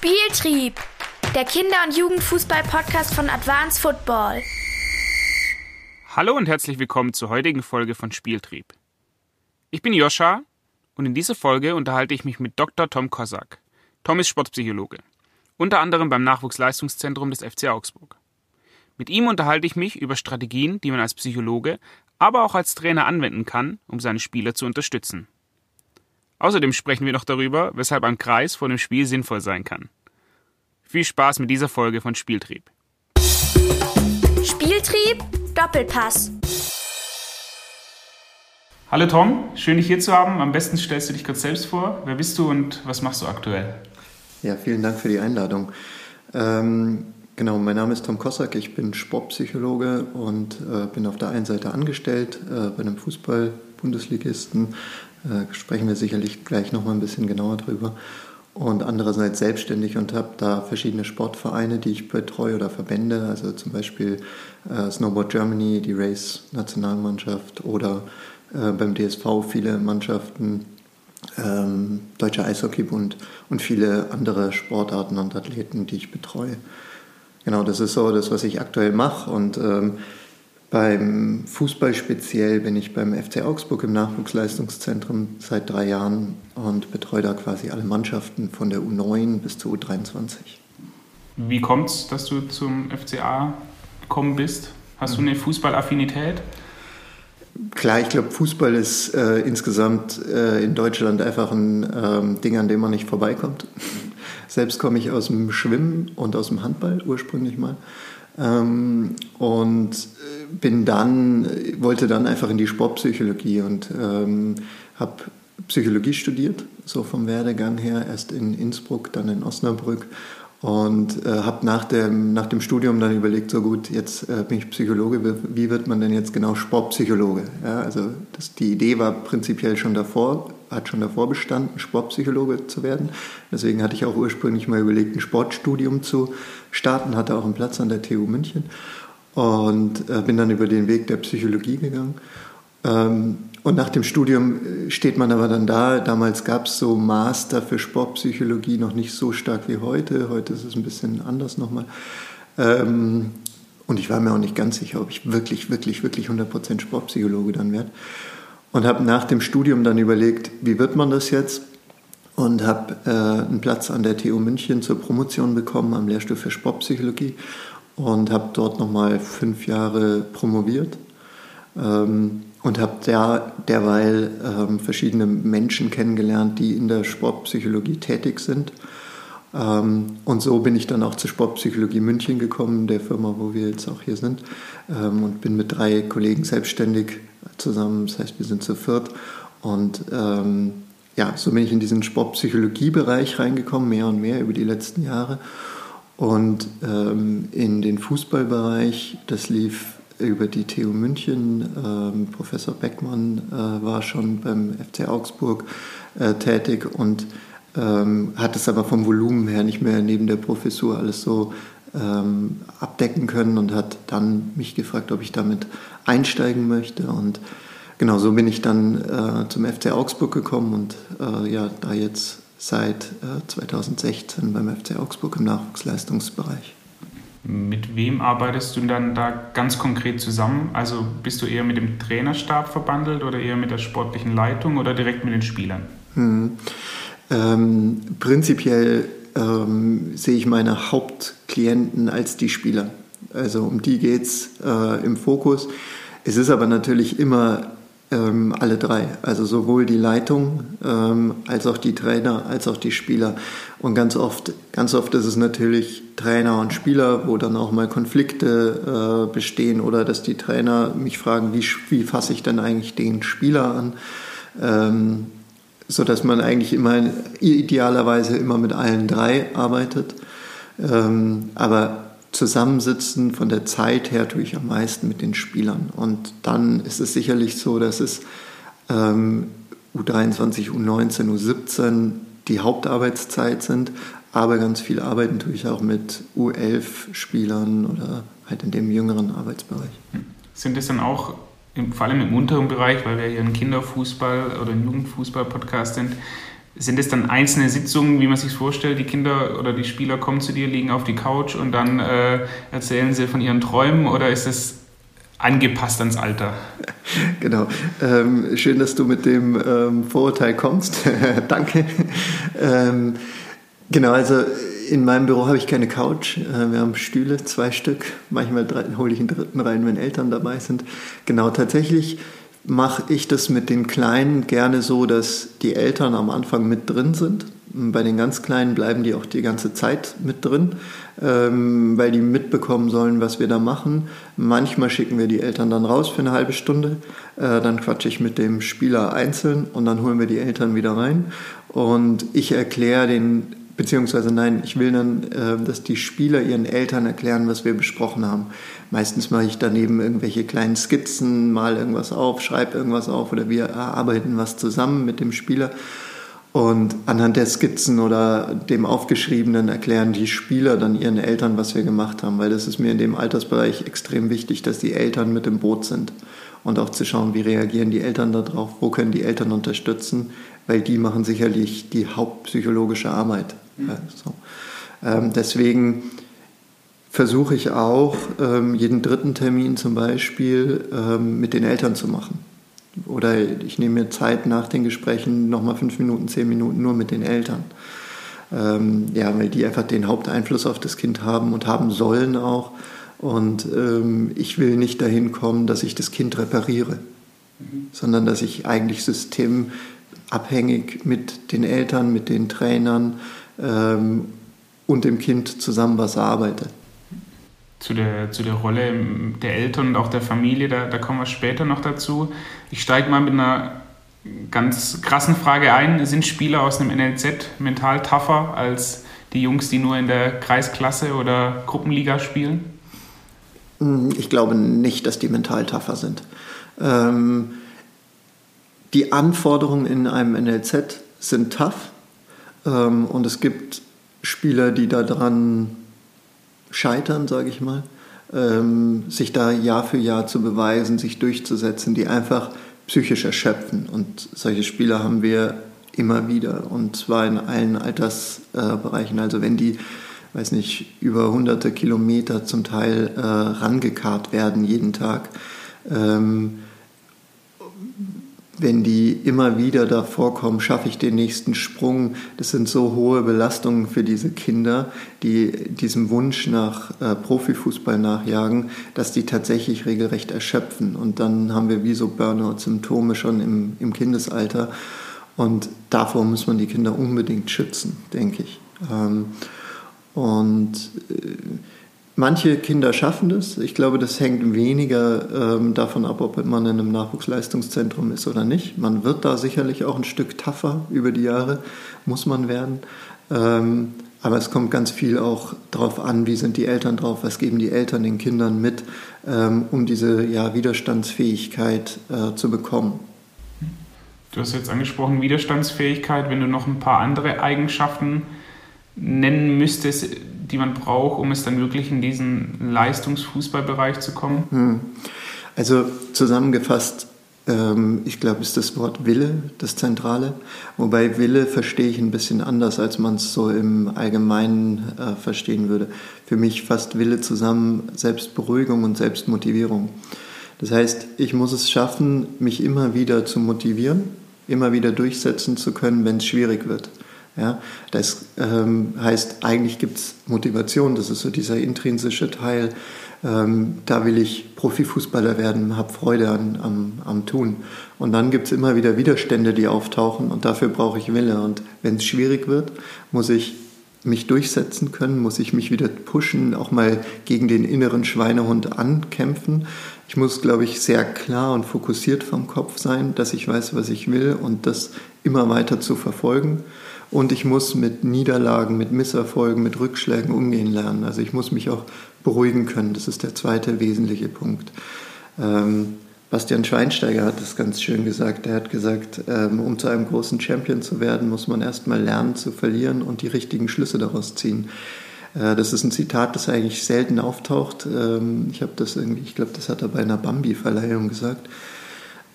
Spieltrieb, der Kinder- und Jugendfußball-Podcast von Advanced Football. Hallo und herzlich willkommen zur heutigen Folge von Spieltrieb. Ich bin Joscha und in dieser Folge unterhalte ich mich mit Dr. Tom Kosak. Tom ist Sportpsychologe, unter anderem beim Nachwuchsleistungszentrum des FC Augsburg. Mit ihm unterhalte ich mich über Strategien, die man als Psychologe, aber auch als Trainer anwenden kann, um seine Spieler zu unterstützen. Außerdem sprechen wir noch darüber, weshalb ein Kreis vor dem Spiel sinnvoll sein kann. Viel Spaß mit dieser Folge von Spieltrieb. Spieltrieb, Doppelpass. Hallo Tom, schön dich hier zu haben. Am besten stellst du dich kurz selbst vor. Wer bist du und was machst du aktuell? Ja, vielen Dank für die Einladung. Ähm, genau, mein Name ist Tom Kossack, ich bin Sportpsychologe und äh, bin auf der einen Seite angestellt äh, bei einem Fußball-Bundesligisten, äh, sprechen wir sicherlich gleich nochmal ein bisschen genauer drüber. Und andererseits selbstständig und habe da verschiedene Sportvereine, die ich betreue oder Verbände, also zum Beispiel äh, Snowboard Germany, die Race-Nationalmannschaft oder äh, beim DSV viele Mannschaften, ähm, Deutscher Eishockeybund und viele andere Sportarten und Athleten, die ich betreue. Genau, das ist so das, was ich aktuell mache. Und ähm, beim Fußball speziell bin ich beim FC Augsburg im Nachwuchsleistungszentrum seit drei Jahren und betreue da quasi alle Mannschaften von der U9 bis zur U23. Wie kommt es, dass du zum FCA gekommen bist? Hast du eine Fußballaffinität? Klar, ich glaube, Fußball ist äh, insgesamt äh, in Deutschland einfach ein ähm, Ding, an dem man nicht vorbeikommt. Selbst komme ich aus dem Schwimmen und aus dem Handball ursprünglich mal. Ähm, und äh, bin dann, wollte dann einfach in die Sportpsychologie und ähm, habe Psychologie studiert, so vom Werdegang her, erst in Innsbruck, dann in Osnabrück und äh, habe nach dem, nach dem Studium dann überlegt, so gut, jetzt äh, bin ich Psychologe, wie wird man denn jetzt genau Sportpsychologe? Ja, also das, die Idee war prinzipiell schon davor, hat schon davor bestanden, Sportpsychologe zu werden. Deswegen hatte ich auch ursprünglich mal überlegt, ein Sportstudium zu starten, hatte auch einen Platz an der TU München und äh, bin dann über den Weg der Psychologie gegangen. Ähm, und nach dem Studium äh, steht man aber dann da. Damals gab es so Master für Sportpsychologie noch nicht so stark wie heute. Heute ist es ein bisschen anders nochmal. Ähm, und ich war mir auch nicht ganz sicher, ob ich wirklich, wirklich, wirklich 100% Sportpsychologe dann werde. Und habe nach dem Studium dann überlegt, wie wird man das jetzt? Und habe äh, einen Platz an der TU München zur Promotion bekommen am Lehrstuhl für Sportpsychologie und habe dort nochmal fünf Jahre promoviert. Ähm, und habe der, derweil ähm, verschiedene Menschen kennengelernt, die in der Sportpsychologie tätig sind. Ähm, und so bin ich dann auch zur Sportpsychologie München gekommen, der Firma, wo wir jetzt auch hier sind, ähm, und bin mit drei Kollegen selbstständig zusammen. Das heißt, wir sind zu viert. Und ähm, ja, so bin ich in diesen Sportpsychologiebereich reingekommen, mehr und mehr über die letzten Jahre. Und ähm, in den Fußballbereich, das lief über die TU München. Ähm, Professor Beckmann äh, war schon beim FC Augsburg äh, tätig und ähm, hat es aber vom Volumen her nicht mehr neben der Professur alles so ähm, abdecken können und hat dann mich gefragt, ob ich damit einsteigen möchte. Und genau so bin ich dann äh, zum FC Augsburg gekommen und äh, ja, da jetzt seit 2016 äh, beim FC Augsburg im Nachwuchsleistungsbereich. Mit wem arbeitest du dann da ganz konkret zusammen? Also bist du eher mit dem Trainerstab verbandelt oder eher mit der sportlichen Leitung oder direkt mit den Spielern? Hm. Ähm, prinzipiell ähm, sehe ich meine Hauptklienten als die Spieler. Also um die geht es äh, im Fokus. Es ist aber natürlich immer ähm, alle drei, also sowohl die Leitung ähm, als auch die Trainer, als auch die Spieler. Und ganz oft, ganz oft ist es natürlich Trainer und Spieler, wo dann auch mal Konflikte äh, bestehen oder dass die Trainer mich fragen, wie, wie fasse ich denn eigentlich den Spieler an? Ähm, so dass man eigentlich immer idealerweise immer mit allen drei arbeitet. Ähm, aber zusammensitzen von der Zeit her tue ich am meisten mit den Spielern. Und dann ist es sicherlich so, dass es ähm, U23, U19, U17 die Hauptarbeitszeit sind, aber ganz viel arbeiten tue ich auch mit U11-Spielern oder halt in dem jüngeren Arbeitsbereich. Sind das dann auch, vor allem im unteren Bereich, weil wir hier ein Kinderfußball oder ein Jugendfußball-Podcast sind, sind es dann einzelne Sitzungen, wie man sich vorstellt? Die Kinder oder die Spieler kommen zu dir, liegen auf die Couch und dann äh, erzählen sie von ihren Träumen oder ist es angepasst ans Alter? Genau. Ähm, schön, dass du mit dem ähm, Vorurteil kommst. Danke. Ähm, genau, also in meinem Büro habe ich keine Couch. Äh, wir haben Stühle, zwei Stück. Manchmal hole ich einen dritten rein, wenn Eltern dabei sind. Genau, tatsächlich mache ich das mit den Kleinen gerne so, dass die Eltern am Anfang mit drin sind. Bei den ganz Kleinen bleiben die auch die ganze Zeit mit drin, ähm, weil die mitbekommen sollen, was wir da machen. Manchmal schicken wir die Eltern dann raus für eine halbe Stunde. Äh, dann quatsche ich mit dem Spieler einzeln und dann holen wir die Eltern wieder rein. Und ich erkläre den Beziehungsweise nein, ich will dann, äh, dass die Spieler ihren Eltern erklären, was wir besprochen haben. Meistens mache ich daneben irgendwelche kleinen Skizzen, mal irgendwas auf, schreibe irgendwas auf oder wir erarbeiten was zusammen mit dem Spieler. Und anhand der Skizzen oder dem Aufgeschriebenen erklären die Spieler dann ihren Eltern, was wir gemacht haben, weil das ist mir in dem Altersbereich extrem wichtig, dass die Eltern mit im Boot sind und auch zu schauen, wie reagieren die Eltern darauf, wo können die Eltern unterstützen, weil die machen sicherlich die hauptpsychologische Arbeit. Mhm. So. Ähm, deswegen versuche ich auch, ähm, jeden dritten Termin zum Beispiel ähm, mit den Eltern zu machen. Oder ich nehme mir Zeit nach den Gesprächen nochmal fünf Minuten, zehn Minuten nur mit den Eltern. Ähm, ja, weil die einfach den Haupteinfluss auf das Kind haben und haben sollen auch. Und ähm, ich will nicht dahin kommen, dass ich das Kind repariere, mhm. sondern dass ich eigentlich systemabhängig mit den Eltern, mit den Trainern, ähm, und dem Kind zusammen was arbeite. Zu der, zu der Rolle der Eltern und auch der Familie, da, da kommen wir später noch dazu. Ich steige mal mit einer ganz krassen Frage ein. Sind Spieler aus einem NLZ mental tougher als die Jungs, die nur in der Kreisklasse oder Gruppenliga spielen? Hm, ich glaube nicht, dass die mental tougher sind. Ähm, die Anforderungen in einem NLZ sind tough, ähm, und es gibt Spieler, die daran scheitern, sage ich mal, ähm, sich da Jahr für Jahr zu beweisen, sich durchzusetzen, die einfach psychisch erschöpfen. Und solche Spieler haben wir immer wieder und zwar in allen Altersbereichen. Also wenn die, weiß nicht, über hunderte Kilometer zum Teil äh, rangekarrt werden jeden Tag, ähm, wenn die immer wieder da vorkommen, schaffe ich den nächsten Sprung. Das sind so hohe Belastungen für diese Kinder, die diesem Wunsch nach äh, Profifußball nachjagen, dass die tatsächlich regelrecht erschöpfen. Und dann haben wir wie so Burnout-Symptome schon im, im Kindesalter. Und davor muss man die Kinder unbedingt schützen, denke ich. Ähm, und äh, Manche Kinder schaffen das. Ich glaube, das hängt weniger ähm, davon ab, ob man in einem Nachwuchsleistungszentrum ist oder nicht. Man wird da sicherlich auch ein Stück tougher über die Jahre, muss man werden. Ähm, aber es kommt ganz viel auch darauf an, wie sind die Eltern drauf, was geben die Eltern den Kindern mit, ähm, um diese ja, Widerstandsfähigkeit äh, zu bekommen. Du hast jetzt angesprochen Widerstandsfähigkeit. Wenn du noch ein paar andere Eigenschaften nennen müsstest, die man braucht, um es dann wirklich in diesen Leistungsfußballbereich zu kommen? Hm. Also zusammengefasst, ähm, ich glaube, ist das Wort Wille das Zentrale. Wobei Wille verstehe ich ein bisschen anders, als man es so im Allgemeinen äh, verstehen würde. Für mich fasst Wille zusammen Selbstberuhigung und Selbstmotivierung. Das heißt, ich muss es schaffen, mich immer wieder zu motivieren, immer wieder durchsetzen zu können, wenn es schwierig wird. Ja, das ähm, heißt, eigentlich gibt es Motivation, das ist so dieser intrinsische Teil. Ähm, da will ich Profifußballer werden, habe Freude an, am, am Tun. Und dann gibt es immer wieder Widerstände, die auftauchen und dafür brauche ich Wille. Und wenn es schwierig wird, muss ich mich durchsetzen können, muss ich mich wieder pushen, auch mal gegen den inneren Schweinehund ankämpfen. Ich muss, glaube ich, sehr klar und fokussiert vom Kopf sein, dass ich weiß, was ich will und das immer weiter zu verfolgen. Und ich muss mit Niederlagen, mit Misserfolgen, mit Rückschlägen umgehen lernen. Also ich muss mich auch beruhigen können. Das ist der zweite wesentliche Punkt. Ähm, Bastian Schweinsteiger hat das ganz schön gesagt. Er hat gesagt, ähm, um zu einem großen Champion zu werden, muss man erstmal lernen zu verlieren und die richtigen Schlüsse daraus ziehen. Äh, das ist ein Zitat, das eigentlich selten auftaucht. Ähm, ich habe das irgendwie, ich glaube, das hat er bei einer Bambi-Verleihung gesagt.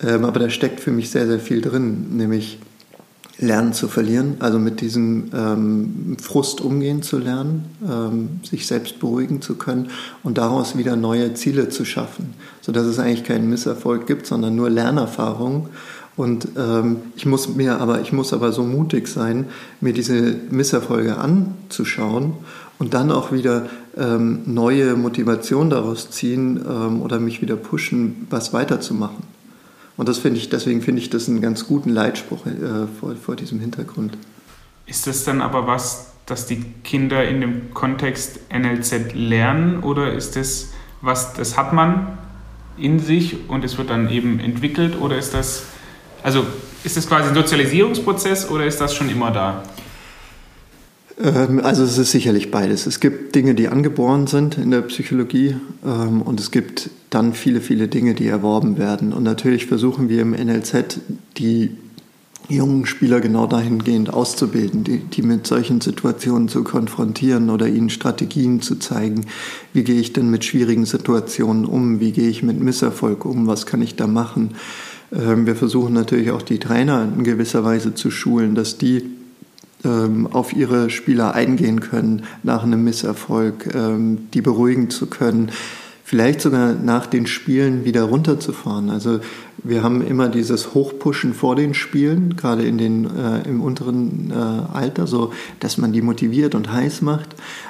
Ähm, aber da steckt für mich sehr, sehr viel drin, nämlich lernen zu verlieren, also mit diesem ähm, Frust umgehen zu lernen, ähm, sich selbst beruhigen zu können und daraus wieder neue Ziele zu schaffen, sodass es eigentlich keinen Misserfolg gibt, sondern nur Lernerfahrungen. Und ähm, ich muss mir aber, ich muss aber so mutig sein, mir diese Misserfolge anzuschauen und dann auch wieder ähm, neue Motivation daraus ziehen ähm, oder mich wieder pushen, was weiterzumachen. Und das finde ich, deswegen finde ich das einen ganz guten Leitspruch äh, vor, vor diesem Hintergrund. Ist das dann aber was, dass die Kinder in dem Kontext NLZ lernen oder ist das was, das hat man in sich und es wird dann eben entwickelt oder ist das, also ist das quasi ein Sozialisierungsprozess oder ist das schon immer da? Ähm, also es ist sicherlich beides. Es gibt Dinge, die angeboren sind in der Psychologie ähm, und es gibt dann viele, viele Dinge, die erworben werden. Und natürlich versuchen wir im NLZ die jungen Spieler genau dahingehend auszubilden, die, die mit solchen Situationen zu konfrontieren oder ihnen Strategien zu zeigen. Wie gehe ich denn mit schwierigen Situationen um? Wie gehe ich mit Misserfolg um? Was kann ich da machen? Ähm, wir versuchen natürlich auch die Trainer in gewisser Weise zu schulen, dass die auf ihre Spieler eingehen können nach einem Misserfolg, ähm, die beruhigen zu können, vielleicht sogar nach den Spielen wieder runterzufahren. Also wir haben immer dieses Hochpushen vor den Spielen, gerade in den, äh, im unteren äh, Alter, so dass man die motiviert und heiß macht.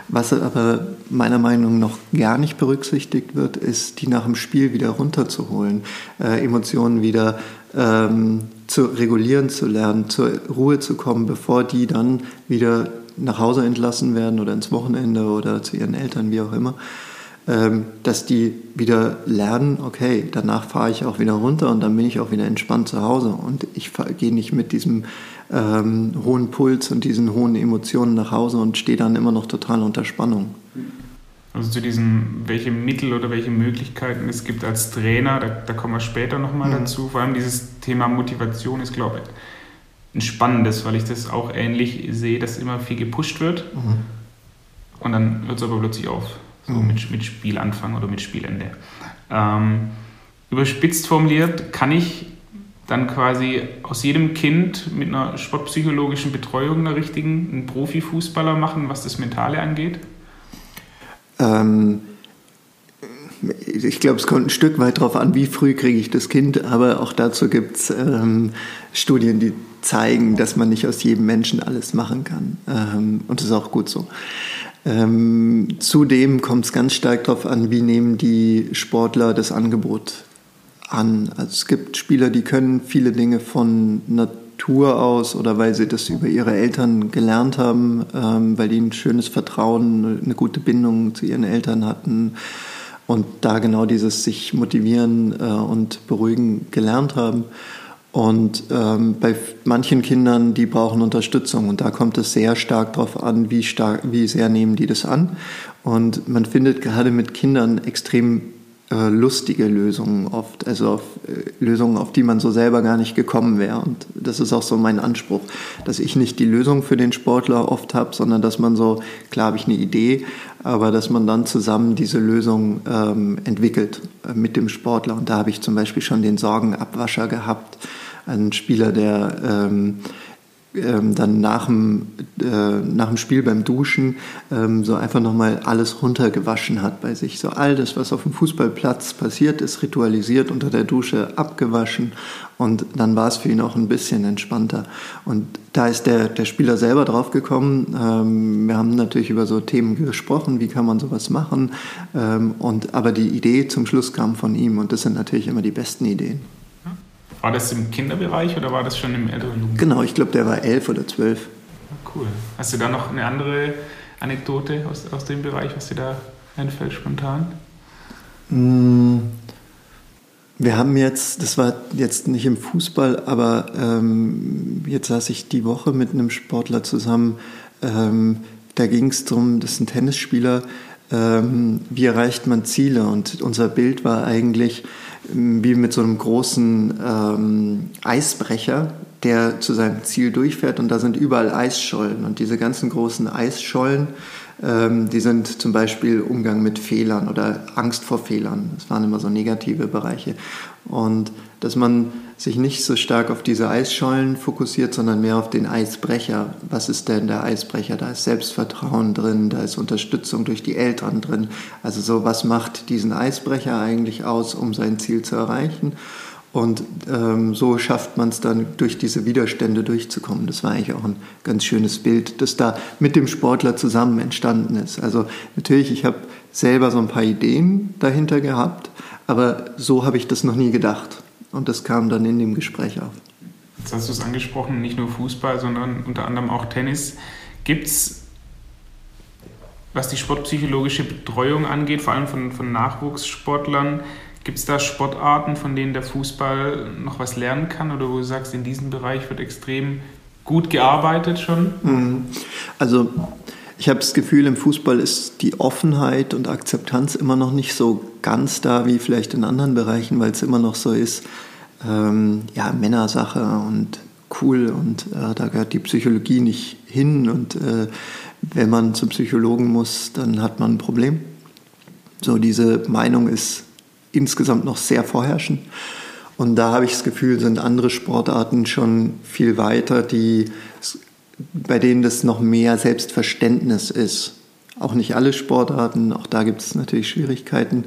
Was aber meiner Meinung nach noch gar nicht berücksichtigt wird, ist, die nach dem Spiel wieder runterzuholen, äh, Emotionen wieder ähm, zu regulieren zu lernen, zur Ruhe zu kommen, bevor die dann wieder nach Hause entlassen werden oder ins Wochenende oder zu ihren Eltern, wie auch immer, dass die wieder lernen, okay, danach fahre ich auch wieder runter und dann bin ich auch wieder entspannt zu Hause und ich gehe nicht mit diesem ähm, hohen Puls und diesen hohen Emotionen nach Hause und stehe dann immer noch total unter Spannung. Also zu diesem, welche Mittel oder welche Möglichkeiten es gibt als Trainer, da, da kommen wir später nochmal mhm. dazu. Vor allem dieses Thema Motivation ist, glaube ich, ein spannendes, weil ich das auch ähnlich sehe, dass immer viel gepusht wird mhm. und dann hört es aber plötzlich auf, so mhm. mit, mit Spielanfang oder mit Spielende. Ähm, überspitzt formuliert, kann ich dann quasi aus jedem Kind mit einer sportpsychologischen Betreuung einer richtigen einen Profifußballer machen, was das Mentale angeht? Ähm, ich glaube, es kommt ein Stück weit darauf an, wie früh kriege ich das Kind, aber auch dazu gibt es ähm, Studien, die zeigen, dass man nicht aus jedem Menschen alles machen kann. Ähm, und das ist auch gut so. Ähm, zudem kommt es ganz stark darauf an, wie nehmen die Sportler das Angebot an. Also es gibt Spieler, die können viele Dinge von Natur aus oder weil sie das über ihre Eltern gelernt haben, ähm, weil die ein schönes Vertrauen, eine gute Bindung zu ihren Eltern hatten und da genau dieses sich motivieren äh, und beruhigen gelernt haben. Und ähm, bei manchen Kindern, die brauchen Unterstützung und da kommt es sehr stark darauf an, wie stark, wie sehr nehmen die das an. Und man findet gerade mit Kindern extrem äh, lustige Lösungen oft, also auf, äh, Lösungen, auf die man so selber gar nicht gekommen wäre. Und das ist auch so mein Anspruch, dass ich nicht die Lösung für den Sportler oft habe, sondern dass man so, klar habe ich eine Idee, aber dass man dann zusammen diese Lösung ähm, entwickelt äh, mit dem Sportler. Und da habe ich zum Beispiel schon den Sorgenabwascher gehabt, einen Spieler, der ähm, ähm, dann nach dem, äh, nach dem Spiel beim Duschen ähm, so einfach nochmal alles runtergewaschen hat bei sich. So all das, was auf dem Fußballplatz passiert ist, ritualisiert unter der Dusche abgewaschen und dann war es für ihn auch ein bisschen entspannter. Und da ist der, der Spieler selber drauf gekommen. Ähm, wir haben natürlich über so Themen gesprochen, wie kann man sowas machen. Ähm, und, aber die Idee zum Schluss kam von ihm und das sind natürlich immer die besten Ideen. War das im Kinderbereich oder war das schon im älteren Jugend? Genau, ich glaube, der war elf oder zwölf. Ah, cool. Hast du da noch eine andere Anekdote aus, aus dem Bereich, was dir da einfällt spontan? Mm, wir haben jetzt, das war jetzt nicht im Fußball, aber ähm, jetzt saß ich die Woche mit einem Sportler zusammen. Ähm, da ging es darum, das ist ein Tennisspieler, ähm, wie erreicht man Ziele? Und unser Bild war eigentlich, wie mit so einem großen ähm, Eisbrecher, der zu seinem Ziel durchfährt und da sind überall Eisschollen und diese ganzen großen Eisschollen, ähm, die sind zum Beispiel Umgang mit Fehlern oder Angst vor Fehlern. Das waren immer so negative Bereiche und dass man sich nicht so stark auf diese Eisschollen fokussiert, sondern mehr auf den Eisbrecher. Was ist denn der Eisbrecher? Da ist Selbstvertrauen drin, da ist Unterstützung durch die Eltern drin. Also so, was macht diesen Eisbrecher eigentlich aus, um sein Ziel zu erreichen? Und ähm, so schafft man es dann, durch diese Widerstände durchzukommen. Das war eigentlich auch ein ganz schönes Bild, das da mit dem Sportler zusammen entstanden ist. Also natürlich, ich habe selber so ein paar Ideen dahinter gehabt, aber so habe ich das noch nie gedacht. Und das kam dann in dem Gespräch auf. Jetzt hast du es angesprochen, nicht nur Fußball, sondern unter anderem auch Tennis. Gibt es, was die sportpsychologische Betreuung angeht, vor allem von, von Nachwuchssportlern, gibt es da Sportarten, von denen der Fußball noch was lernen kann oder wo du sagst, in diesem Bereich wird extrem gut gearbeitet schon? Mhm. Also ich habe das Gefühl, im Fußball ist die Offenheit und Akzeptanz immer noch nicht so ganz da wie vielleicht in anderen Bereichen, weil es immer noch so ist, ähm, ja, Männersache und cool und äh, da gehört die Psychologie nicht hin und äh, wenn man zum Psychologen muss, dann hat man ein Problem. So diese Meinung ist insgesamt noch sehr vorherrschend. Und da habe ich das Gefühl, sind andere Sportarten schon viel weiter, die bei denen das noch mehr Selbstverständnis ist. Auch nicht alle Sportarten, auch da gibt es natürlich Schwierigkeiten.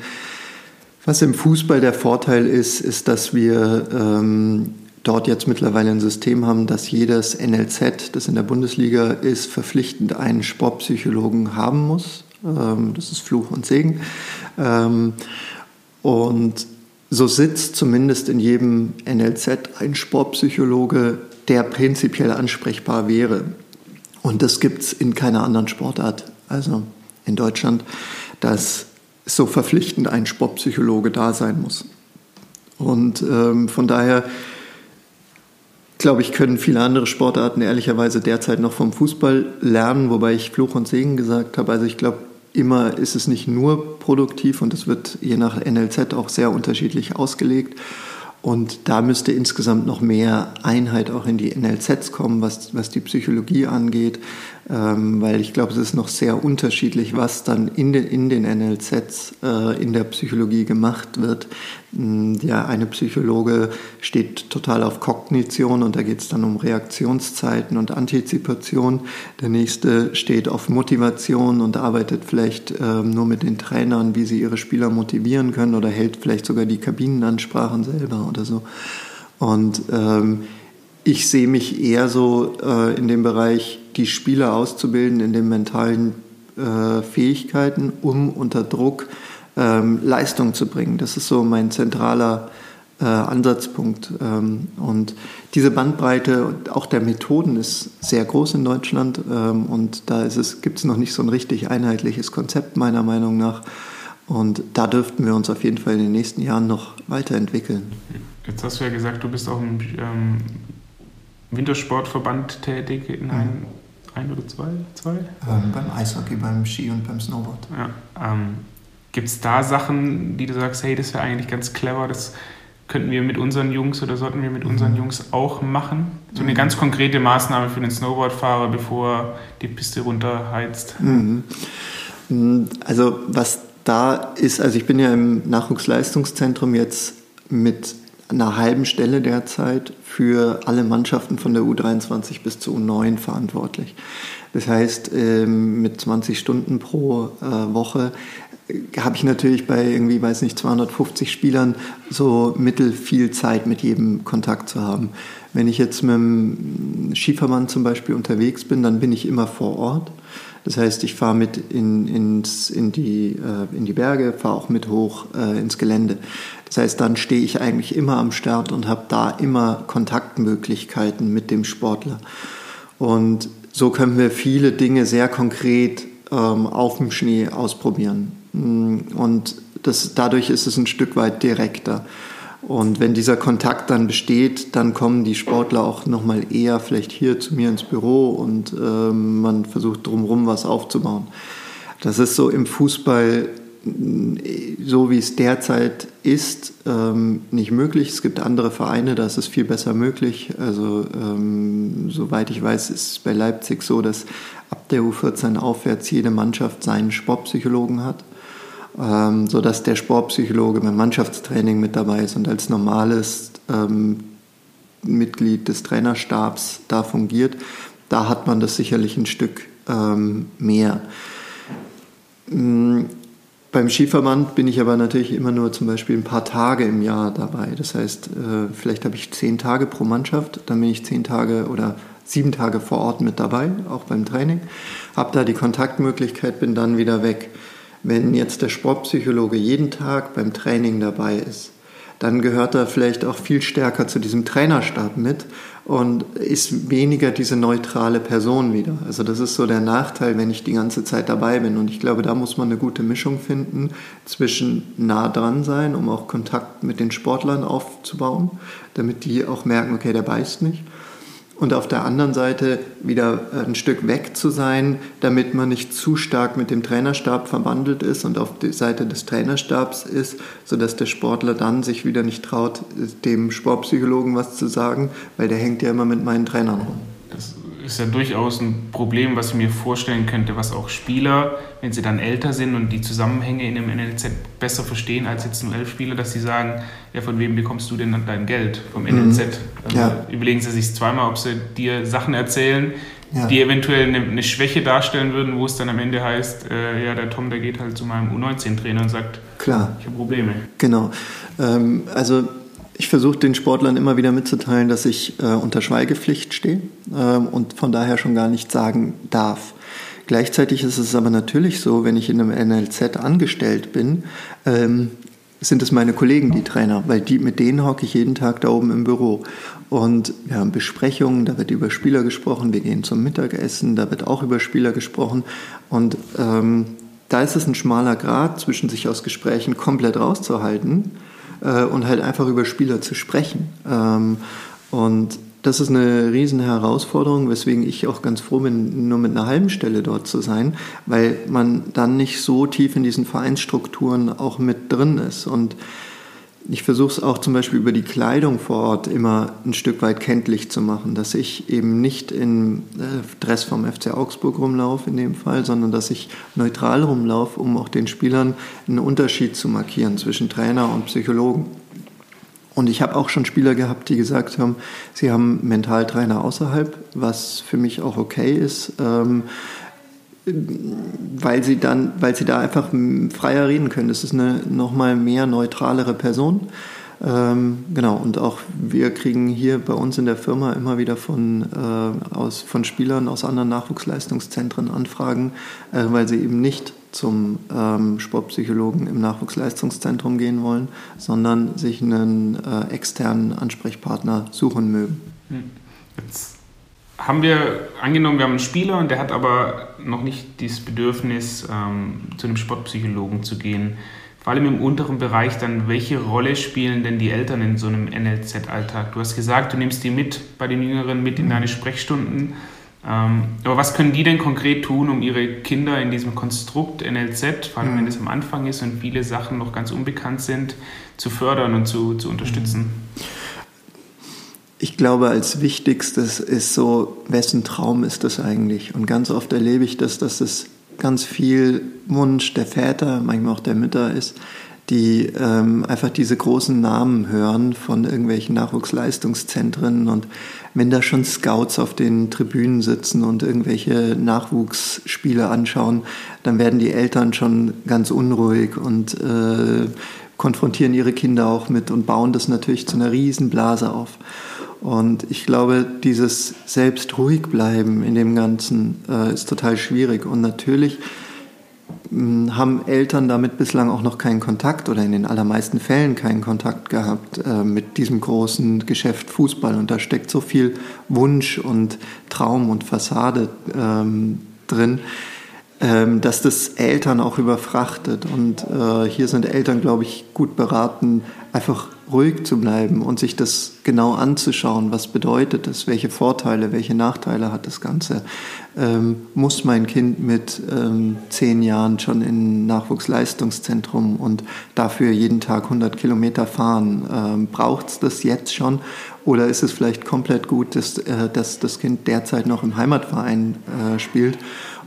Was im Fußball der Vorteil ist, ist, dass wir ähm, dort jetzt mittlerweile ein System haben, dass jedes NLZ, das in der Bundesliga ist, verpflichtend einen Sportpsychologen haben muss. Ähm, das ist Fluch und Segen. Ähm, und so sitzt zumindest in jedem NLZ ein Sportpsychologe, der prinzipiell ansprechbar wäre. Und das gibt es in keiner anderen Sportart, also in Deutschland, dass so verpflichtend ein Sportpsychologe da sein muss. Und ähm, von daher glaube ich, können viele andere Sportarten ehrlicherweise derzeit noch vom Fußball lernen, wobei ich Fluch und Segen gesagt habe. Also ich glaube, immer ist es nicht nur produktiv und es wird je nach NLZ auch sehr unterschiedlich ausgelegt. Und da müsste insgesamt noch mehr Einheit auch in die NLZs kommen, was, was die Psychologie angeht, ähm, weil ich glaube, es ist noch sehr unterschiedlich, was dann in den, in den NLZs äh, in der Psychologie gemacht wird. Hm, ja, eine Psychologe steht total auf Kognition und da geht es dann um Reaktionszeiten und Antizipation. Der nächste steht auf Motivation und arbeitet vielleicht ähm, nur mit den Trainern, wie sie ihre Spieler motivieren können oder hält vielleicht sogar die Kabinenansprachen selber oder so. Und ähm, ich sehe mich eher so äh, in dem Bereich, die Spieler auszubilden, in den mentalen äh, Fähigkeiten, um unter Druck ähm, Leistung zu bringen. Das ist so mein zentraler äh, Ansatzpunkt. Ähm, und diese Bandbreite auch der Methoden ist sehr groß in Deutschland ähm, und da gibt es noch nicht so ein richtig einheitliches Konzept meiner Meinung nach. Und da dürften wir uns auf jeden Fall in den nächsten Jahren noch weiterentwickeln. Jetzt hast du ja gesagt, du bist auch im ähm, Wintersportverband tätig in einem, mhm. Ein oder zwei? zwei? Ähm, beim Eishockey, beim Ski und beim Snowboard. Ja, ähm, Gibt es da Sachen, die du sagst, hey, das wäre eigentlich ganz clever, das könnten wir mit unseren Jungs oder sollten wir mit mhm. unseren Jungs auch machen? So eine mhm. ganz konkrete Maßnahme für den Snowboardfahrer, bevor die Piste runterheizt. Mhm. Also was da ist, also ich bin ja im Nachwuchsleistungszentrum jetzt mit einer halben Stelle derzeit für alle Mannschaften von der U23 bis zur U9 verantwortlich. Das heißt, ähm, mit 20 Stunden pro äh, Woche habe ich natürlich bei irgendwie, weiß nicht, 250 Spielern so mittel viel Zeit mit jedem Kontakt zu haben. Wenn ich jetzt mit dem Skiverband zum Beispiel unterwegs bin, dann bin ich immer vor Ort. Das heißt, ich fahre mit in, ins, in, die, äh, in die Berge, fahre auch mit hoch äh, ins Gelände. Das heißt, dann stehe ich eigentlich immer am Start und habe da immer Kontaktmöglichkeiten mit dem Sportler. Und so können wir viele Dinge sehr konkret ähm, auf dem Schnee ausprobieren. Mm, und das, dadurch ist es ein Stück weit direkter. Und wenn dieser Kontakt dann besteht, dann kommen die Sportler auch nochmal eher vielleicht hier zu mir ins Büro und ähm, man versucht drumherum was aufzubauen. Das ist so im Fußball, mm, so wie es derzeit ist, ähm, nicht möglich. Es gibt andere Vereine, da ist es viel besser möglich. Also ähm, soweit ich weiß, ist es bei Leipzig so, dass ab der U14 aufwärts jede Mannschaft seinen Sportpsychologen hat ähm, sodass der Sportpsychologe beim Mannschaftstraining mit dabei ist und als normales ähm, Mitglied des Trainerstabs da fungiert, da hat man das sicherlich ein Stück ähm, mehr. Mhm. Beim Skiverband bin ich aber natürlich immer nur zum Beispiel ein paar Tage im Jahr dabei. Das heißt, äh, vielleicht habe ich zehn Tage pro Mannschaft, dann bin ich zehn Tage oder sieben Tage vor Ort mit dabei, auch beim Training, habe da die Kontaktmöglichkeit, bin dann wieder weg. Wenn jetzt der Sportpsychologe jeden Tag beim Training dabei ist, dann gehört er vielleicht auch viel stärker zu diesem Trainerstab mit und ist weniger diese neutrale Person wieder. Also das ist so der Nachteil, wenn ich die ganze Zeit dabei bin. Und ich glaube, da muss man eine gute Mischung finden zwischen nah dran sein, um auch Kontakt mit den Sportlern aufzubauen, damit die auch merken, okay, der beißt nicht und auf der anderen Seite wieder ein Stück weg zu sein, damit man nicht zu stark mit dem Trainerstab verbandelt ist und auf der Seite des Trainerstabs ist, sodass der Sportler dann sich wieder nicht traut, dem Sportpsychologen was zu sagen, weil der hängt ja immer mit meinen Trainern rum. Das ist ja durchaus ein Problem, was ich mir vorstellen könnte, was auch Spieler, wenn sie dann älter sind und die Zusammenhänge in einem NLZ besser verstehen als jetzt nur elf Spieler, dass sie sagen, ja, von wem bekommst du denn dein Geld? Vom NLZ. Mhm. Also ja. Überlegen sie sich zweimal, ob sie dir Sachen erzählen, ja. die eventuell eine, eine, Schwäche darstellen würden, wo es dann am Ende heißt, äh, ja, der Tom, der geht halt zu meinem U19-Trainer und sagt, Klar. ich habe Probleme. Genau. Ähm, also ich versuche den Sportlern immer wieder mitzuteilen, dass ich äh, unter Schweigepflicht stehe äh, und von daher schon gar nichts sagen darf. Gleichzeitig ist es aber natürlich so, wenn ich in einem NLZ angestellt bin, ähm, sind es meine Kollegen, die Trainer, weil die, mit denen hocke ich jeden Tag da oben im Büro. Und wir haben Besprechungen, da wird über Spieler gesprochen, wir gehen zum Mittagessen, da wird auch über Spieler gesprochen. Und ähm, da ist es ein schmaler Grad zwischen sich aus Gesprächen komplett rauszuhalten äh, und halt einfach über Spieler zu sprechen. Ähm, und das ist eine riesen Herausforderung, weswegen ich auch ganz froh bin, nur mit einer halben Stelle dort zu sein, weil man dann nicht so tief in diesen Vereinsstrukturen auch mit drin ist. Und ich versuche es auch zum Beispiel über die Kleidung vor Ort immer ein Stück weit kenntlich zu machen, dass ich eben nicht in äh, Dress vom FC Augsburg rumlaufe in dem Fall, sondern dass ich neutral rumlaufe, um auch den Spielern einen Unterschied zu markieren zwischen Trainer und Psychologen. Und ich habe auch schon Spieler gehabt, die gesagt haben, sie haben Mentaltrainer außerhalb, was für mich auch okay ist. Ähm, weil sie dann, weil sie da einfach freier reden können. Das ist eine nochmal mehr neutralere Person. Ähm, genau, und auch wir kriegen hier bei uns in der Firma immer wieder von, äh, aus, von Spielern aus anderen Nachwuchsleistungszentren Anfragen, äh, weil sie eben nicht zum ähm, Sportpsychologen im Nachwuchsleistungszentrum gehen wollen, sondern sich einen äh, externen Ansprechpartner suchen mögen. Hm. Jetzt haben wir angenommen, wir haben einen Spieler und der hat aber noch nicht dieses Bedürfnis, ähm, zu einem Sportpsychologen zu gehen. Vor allem im unteren Bereich dann, welche Rolle spielen denn die Eltern in so einem NLZ-Alltag? Du hast gesagt, du nimmst die mit bei den Jüngeren mit in deine Sprechstunden. Ähm, aber was können die denn konkret tun, um ihre Kinder in diesem Konstrukt NLZ, vor allem mhm. wenn es am Anfang ist und viele Sachen noch ganz unbekannt sind, zu fördern und zu, zu unterstützen? Mhm. Ich glaube, als wichtigstes ist so, wessen Traum ist das eigentlich? Und ganz oft erlebe ich das, dass es ganz viel Wunsch der Väter, manchmal auch der Mütter ist, die ähm, einfach diese großen Namen hören von irgendwelchen Nachwuchsleistungszentren und wenn da schon Scouts auf den Tribünen sitzen und irgendwelche Nachwuchsspiele anschauen, dann werden die Eltern schon ganz unruhig und äh, konfrontieren ihre Kinder auch mit und bauen das natürlich zu einer Riesenblase auf. Und ich glaube, dieses selbst ruhig bleiben in dem Ganzen äh, ist total schwierig. Und natürlich mh, hm, haben Eltern damit bislang auch noch keinen Kontakt oder in den allermeisten Fällen keinen Kontakt gehabt äh, mit diesem großen Geschäft Fußball. Und da steckt so viel Wunsch und Traum und Fassade ähm, drin ähm, dass das Eltern auch überfrachtet. Und äh, hier sind Eltern, glaube ich, gut beraten, einfach ruhig zu bleiben und sich das genau anzuschauen. Was bedeutet das? Welche Vorteile, welche Nachteile hat das Ganze? Ähm, muss mein Kind mit ähm, zehn Jahren schon in ein Nachwuchsleistungszentrum und dafür jeden Tag 100 Kilometer fahren? Ähm, Braucht es das jetzt schon? Oder ist es vielleicht komplett gut, dass, äh, dass das Kind derzeit noch im Heimatverein äh, spielt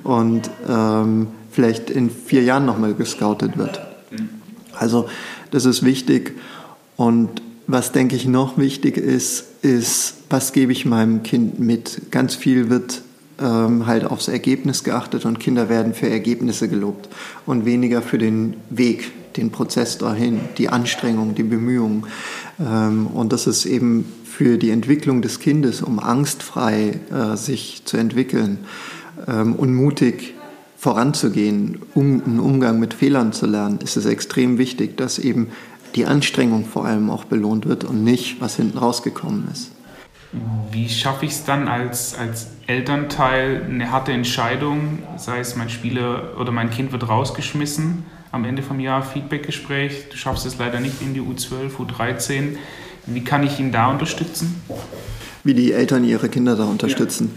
und ähm, vielleicht in vier Jahren nochmal gescoutet wird? Also das ist wichtig. Und was denke ich noch wichtig ist, ist, was gebe ich meinem Kind mit? Ganz viel wird ähm, halt aufs Ergebnis geachtet und Kinder werden für Ergebnisse gelobt und weniger für den Weg, den Prozess dahin, die Anstrengung, die Bemühungen. Ähm, und das ist eben für die Entwicklung des Kindes, um angstfrei äh, sich zu entwickeln ähm, und mutig voranzugehen, um einen Umgang mit Fehlern zu lernen, ist es extrem wichtig, dass eben die Anstrengung vor allem auch belohnt wird und nicht, was hinten rausgekommen ist. Wie schaffe ich es dann als, als Elternteil eine harte Entscheidung, sei es mein Spieler oder mein Kind wird rausgeschmissen am Ende vom Jahr, Feedbackgespräch, du schaffst es leider nicht in die U12, U13. Wie kann ich ihn da unterstützen? Wie die Eltern ihre Kinder da unterstützen.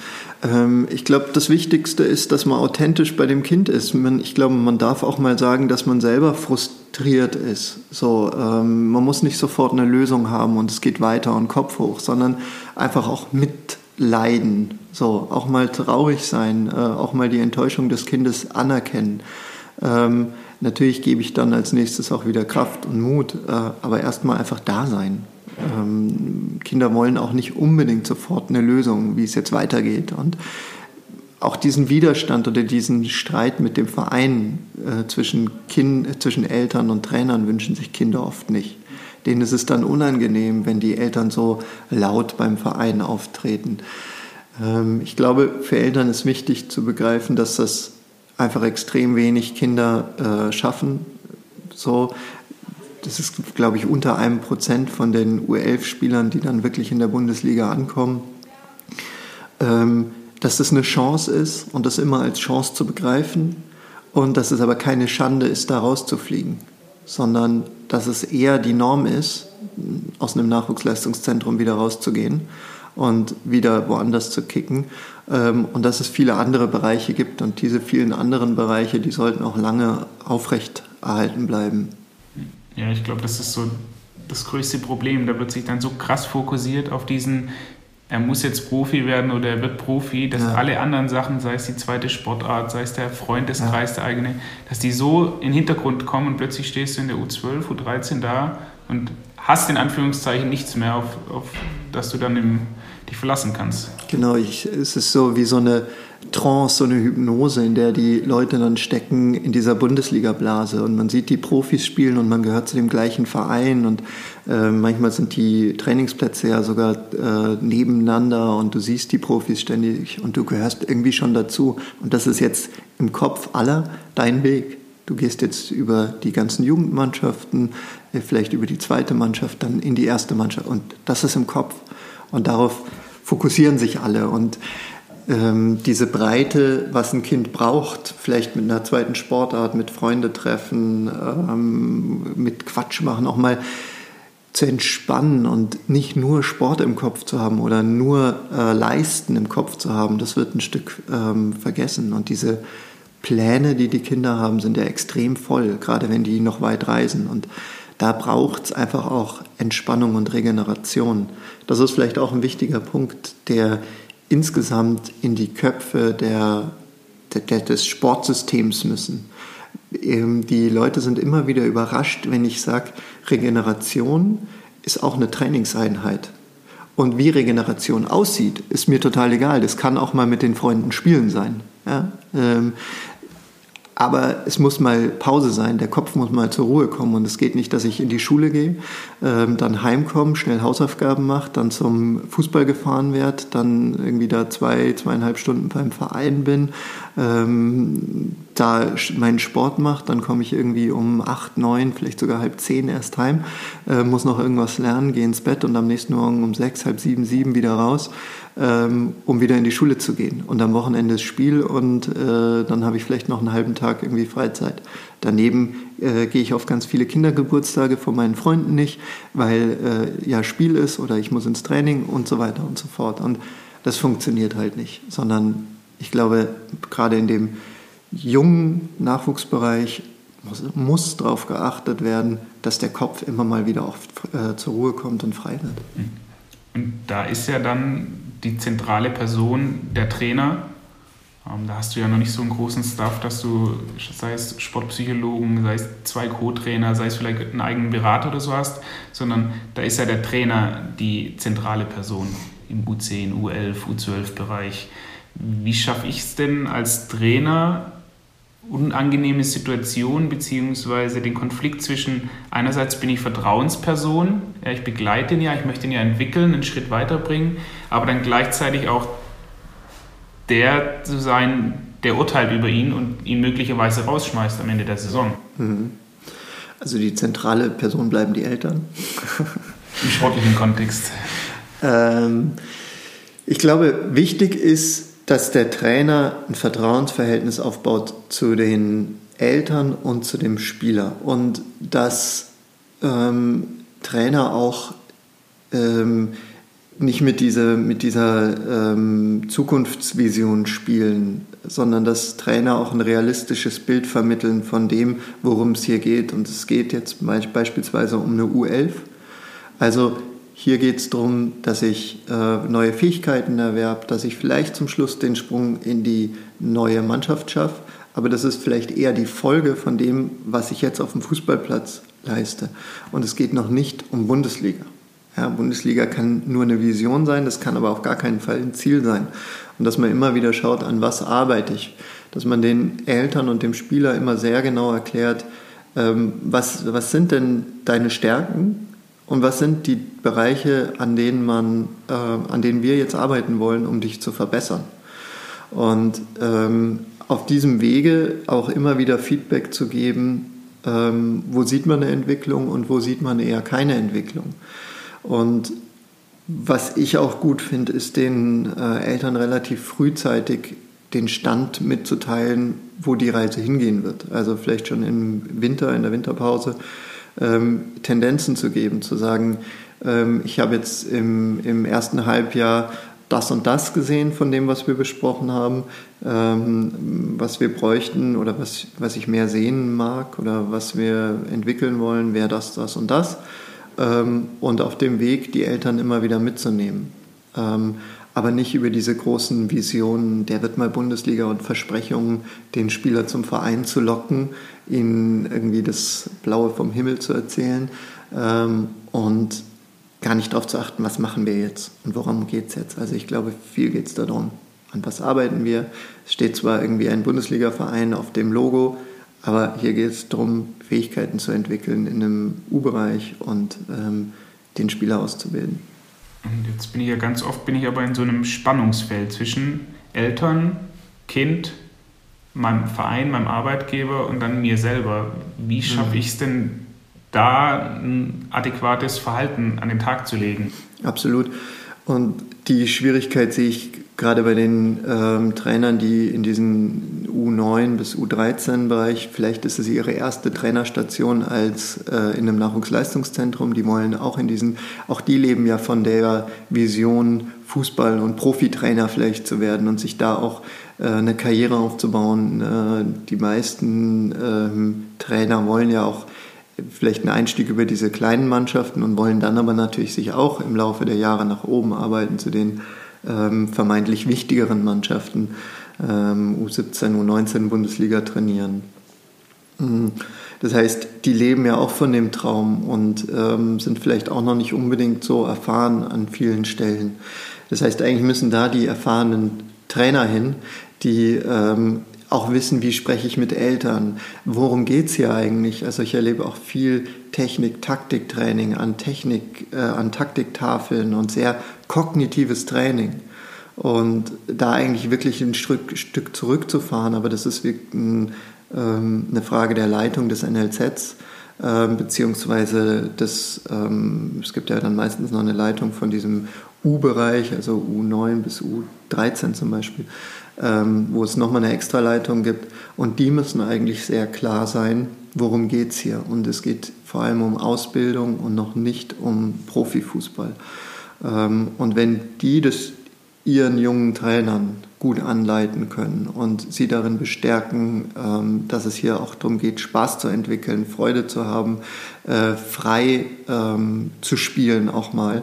Ja. Ähm, ich glaube, das Wichtigste ist, dass man authentisch bei dem Kind ist. Man, ich glaube, man darf auch mal sagen, dass man selber frustriert ist. So, ähm, man muss nicht sofort eine Lösung haben und es geht weiter und Kopf hoch, sondern einfach auch mitleiden. So, auch mal traurig sein, äh, auch mal die Enttäuschung des Kindes anerkennen. Ähm, natürlich gebe ich dann als nächstes auch wieder Kraft und Mut, äh, aber erstmal einfach da sein. Ähm, Kinder wollen auch nicht unbedingt sofort eine Lösung, wie es jetzt weitergeht. Und auch diesen Widerstand oder diesen Streit mit dem Verein äh, zwischen, kind, äh, zwischen Eltern und Trainern wünschen sich Kinder oft nicht denen ist es dann unangenehm, wenn die Eltern so laut beim Verein auftreten. Ähm, ich glaube, für Eltern ist wichtig zu begreifen, dass das einfach extrem wenig Kinder äh, schaffen. So, das ist, glaube ich, unter einem Prozent von den U11-Spielern, die dann wirklich in der Bundesliga ankommen. Ähm, dass das eine Chance ist und das immer als Chance zu begreifen und dass es aber keine Schande ist, da rauszufliegen sondern dass es eher die Norm ist, aus einem Nachwuchsleistungszentrum wieder rauszugehen und wieder woanders zu kicken. Ähm, und dass es viele andere Bereiche gibt und diese vielen anderen Bereiche, die sollten auch lange aufrecht erhalten bleiben. Ja, ich glaube, das ist so das größte Problem. Da wird sich dann so krass fokussiert auf diesen er muss jetzt Profi werden oder er wird Profi, dass ja. alle anderen Sachen, sei es die zweite Sportart, sei es der Freundeskreis, ja. der eigene, dass die so in den Hintergrund kommen und plötzlich stehst du in der U12, U13 da und hast in Anführungszeichen nichts mehr, auf, auf das du dann im, dich verlassen kannst. Genau, ich, es ist so wie so eine Trance, so eine Hypnose, in der die Leute dann stecken in dieser Bundesliga-Blase. Und man sieht die Profis spielen und man gehört zu dem gleichen Verein. Und äh, manchmal sind die Trainingsplätze ja sogar äh, nebeneinander. Und du siehst die Profis ständig und du gehörst irgendwie schon dazu. Und das ist jetzt im Kopf aller dein Weg. Du gehst jetzt über die ganzen Jugendmannschaften, äh, vielleicht über die zweite Mannschaft, dann in die erste Mannschaft. Und das ist im Kopf. Und darauf fokussieren sich alle. Und diese Breite, was ein Kind braucht, vielleicht mit einer zweiten Sportart, mit Freunde treffen, ähm, mit Quatsch machen, auch mal zu entspannen und nicht nur Sport im Kopf zu haben oder nur äh, Leisten im Kopf zu haben, das wird ein Stück ähm, vergessen. Und diese Pläne, die die Kinder haben, sind ja extrem voll, gerade wenn die noch weit reisen. Und da braucht es einfach auch Entspannung und Regeneration. Das ist vielleicht auch ein wichtiger Punkt, der insgesamt in die Köpfe der, der, des Sportsystems müssen. Ähm, die Leute sind immer wieder überrascht, wenn ich sage, Regeneration ist auch eine Trainingseinheit. Und wie Regeneration aussieht, ist mir total egal. Das kann auch mal mit den Freunden spielen sein. Ja? Aber es muss mal Pause sein, der Kopf muss mal zur Ruhe kommen und es geht nicht, dass ich in die Schule gehe, ähm, dann heimkomme, schnell Hausaufgaben mache, dann zum Fußball gefahren werde, dann irgendwie da zwei, zweieinhalb Stunden beim Verein bin, ähm, da meinen Sport mache, dann komme ich irgendwie um acht, neun, vielleicht sogar halb zehn erst heim, äh, muss noch irgendwas lernen, gehe ins Bett und am nächsten Morgen um sechs, halb sieben, sieben wieder raus ähm, um wieder in die Schule zu gehen. Und am Wochenende das Spiel und äh, dann habe ich vielleicht noch einen halben Tag irgendwie Freizeit. Daneben äh, gehe ich auf ganz viele Kindergeburtstage von meinen Freunden nicht, weil äh, ja Spiel ist oder ich muss ins Training und so weiter und so fort. Und das funktioniert halt nicht, sondern ich glaube, gerade in dem jungen Nachwuchsbereich muss, muss darauf geachtet werden, dass der Kopf immer mal wieder auf, äh, zur Ruhe kommt und frei wird. Und da ist ja dann die zentrale Person der Trainer Ähm, da hast du ja noch nicht so einen großen Staff, dass du, sei es Sportpsychologen, sei es zwei Co-Trainer, sei es vielleicht einen eigenen Berater oder so hast, sondern da ist ja der Trainer die zentrale Person im U10, U11, U12-Bereich. Wie schaffe ich es denn als Trainer, unangenehme Situationen beziehungsweise den Konflikt zwischen einerseits bin ich Vertrauensperson, ja, ich begleite ihn ja, ich möchte ihn ja entwickeln, einen Schritt weiterbringen, aber dann gleichzeitig auch der zu sein, der urteilt über ihn und ihn möglicherweise rausschmeißt am Ende der Saison. Mhm. Also die zentrale Person bleiben die Eltern. Im sportlichen Kontext. Ähm, ich glaube, wichtig ist, dass der Trainer ein Vertrauensverhältnis aufbaut zu den Eltern und zu dem Spieler und dass ähm, Trainer auch ähm, nicht mit dieser, mit dieser ähm, Zukunftsvision spielen, sondern dass Trainer auch ein realistisches Bild vermitteln von dem, worum es hier geht. Und es geht jetzt beispielsweise um eine U11. Also hier geht es darum, dass ich äh, neue Fähigkeiten erwerbe, dass ich vielleicht zum Schluss den Sprung in die neue Mannschaft schaffe. Aber das ist vielleicht eher die Folge von dem, was ich jetzt auf dem Fußballplatz leiste. Und es geht noch nicht um Bundesliga. Ja, Bundesliga kann nur eine Vision sein, das kann aber auf gar keinen Fall ein Ziel sein. Und dass man immer wieder schaut, an was arbeite ich. Dass man den Eltern und dem Spieler immer sehr genau erklärt, ähm, was, was sind denn deine Stärken und was sind die Bereiche, an denen, man, äh, an denen wir jetzt arbeiten wollen, um dich zu verbessern. Und ähm, auf diesem Wege auch immer wieder Feedback zu geben, ähm, wo sieht man eine Entwicklung und wo sieht man eher keine Entwicklung. Und was ich auch gut finde, ist den äh, Eltern relativ frühzeitig den Stand mitzuteilen, wo die Reise hingehen wird. Also vielleicht schon im Winter, in der Winterpause, ähm, Tendenzen zu geben, zu sagen, ähm, ich habe jetzt im, im ersten Halbjahr das und das gesehen von dem, was wir besprochen haben, ähm, was wir bräuchten oder was, was ich mehr sehen mag oder was wir entwickeln wollen, wäre das, das und das ähm, und auf dem Weg die Eltern immer wieder mitzunehmen. Ähm, aber nicht über diese großen Visionen, der wird mal Bundesliga und Versprechungen, den Spieler zum Verein zu locken, ihnen irgendwie das Blaue vom Himmel zu erzählen ähm, und gar nicht darauf zu achten, was machen wir jetzt und worum geht es jetzt. Also ich glaube, viel geht es darum, an was arbeiten wir. Es steht zwar irgendwie ein Bundesliga-Verein auf dem Logo, aber hier geht es darum, Fähigkeiten zu entwickeln in einem U-Bereich und ähm, den Spieler auszubilden. Und jetzt bin ich ja ganz oft bin ich aber in so einem Spannungsfeld zwischen Eltern, Kind, meinem Verein, meinem Arbeitgeber und dann mir selber. Wie schaffe mhm. ich es denn, da ein adäquates Verhalten an den Tag zu legen? Absolut. Und die Schwierigkeit sehe ich gerade bei den ähm, Trainern, die in diesem U9 bis U13-Bereich, vielleicht ist es ihre erste Trainerstation als äh, in einem Nachwuchsleistungszentrum, die wollen auch in diesen, auch die leben ja von der Vision, Fußball- und Profitrainer vielleicht zu werden und sich da auch eine Karriere aufzubauen. Äh, die meisten ähm, Trainer wollen ja auch vielleicht einen Einstieg über diese kleinen Mannschaften und wollen dann aber natürlich sich auch im Laufe der Jahre nach oben arbeiten zu den ähm, vermeintlich wichtigeren Mannschaften, ähm, U17, U19 Bundesliga trainieren. Mhm. Das heißt, die leben ja auch von dem Traum und ähm, sind vielleicht auch noch nicht unbedingt so erfahren an vielen Stellen. Das heißt, eigentlich müssen da die erfahrenen Trainer hin, die ähm, auch wissen, wie spreche ich mit Eltern, worum geht es hier eigentlich. Also ich erlebe auch viel Technik-Taktik-Training an Technik, äh, an Taktiktafeln und sehr kognitives Training. Und da eigentlich wirklich ein Stück, Stück zurückzufahren, aber das ist ein, ähm, eine Frage der Leitung des NLZs, ähm, beziehungsweise des, ähm, es gibt ja dann meistens noch eine Leitung von diesem U-Bereich, also U9 bis U13 zum Beispiel, ähm, wo es nochmal eine Extraleitung gibt. Und die müssen eigentlich sehr klar sein, worum geht es hier. Und es geht vor allem um Ausbildung und noch nicht um Profifußball. Ähm, und wenn die das ihren jungen Trainern gut anleiten können und sie darin bestärken, ähm, dass es hier auch darum geht, Spaß zu entwickeln, Freude zu haben, äh, frei ähm, zu spielen auch mal,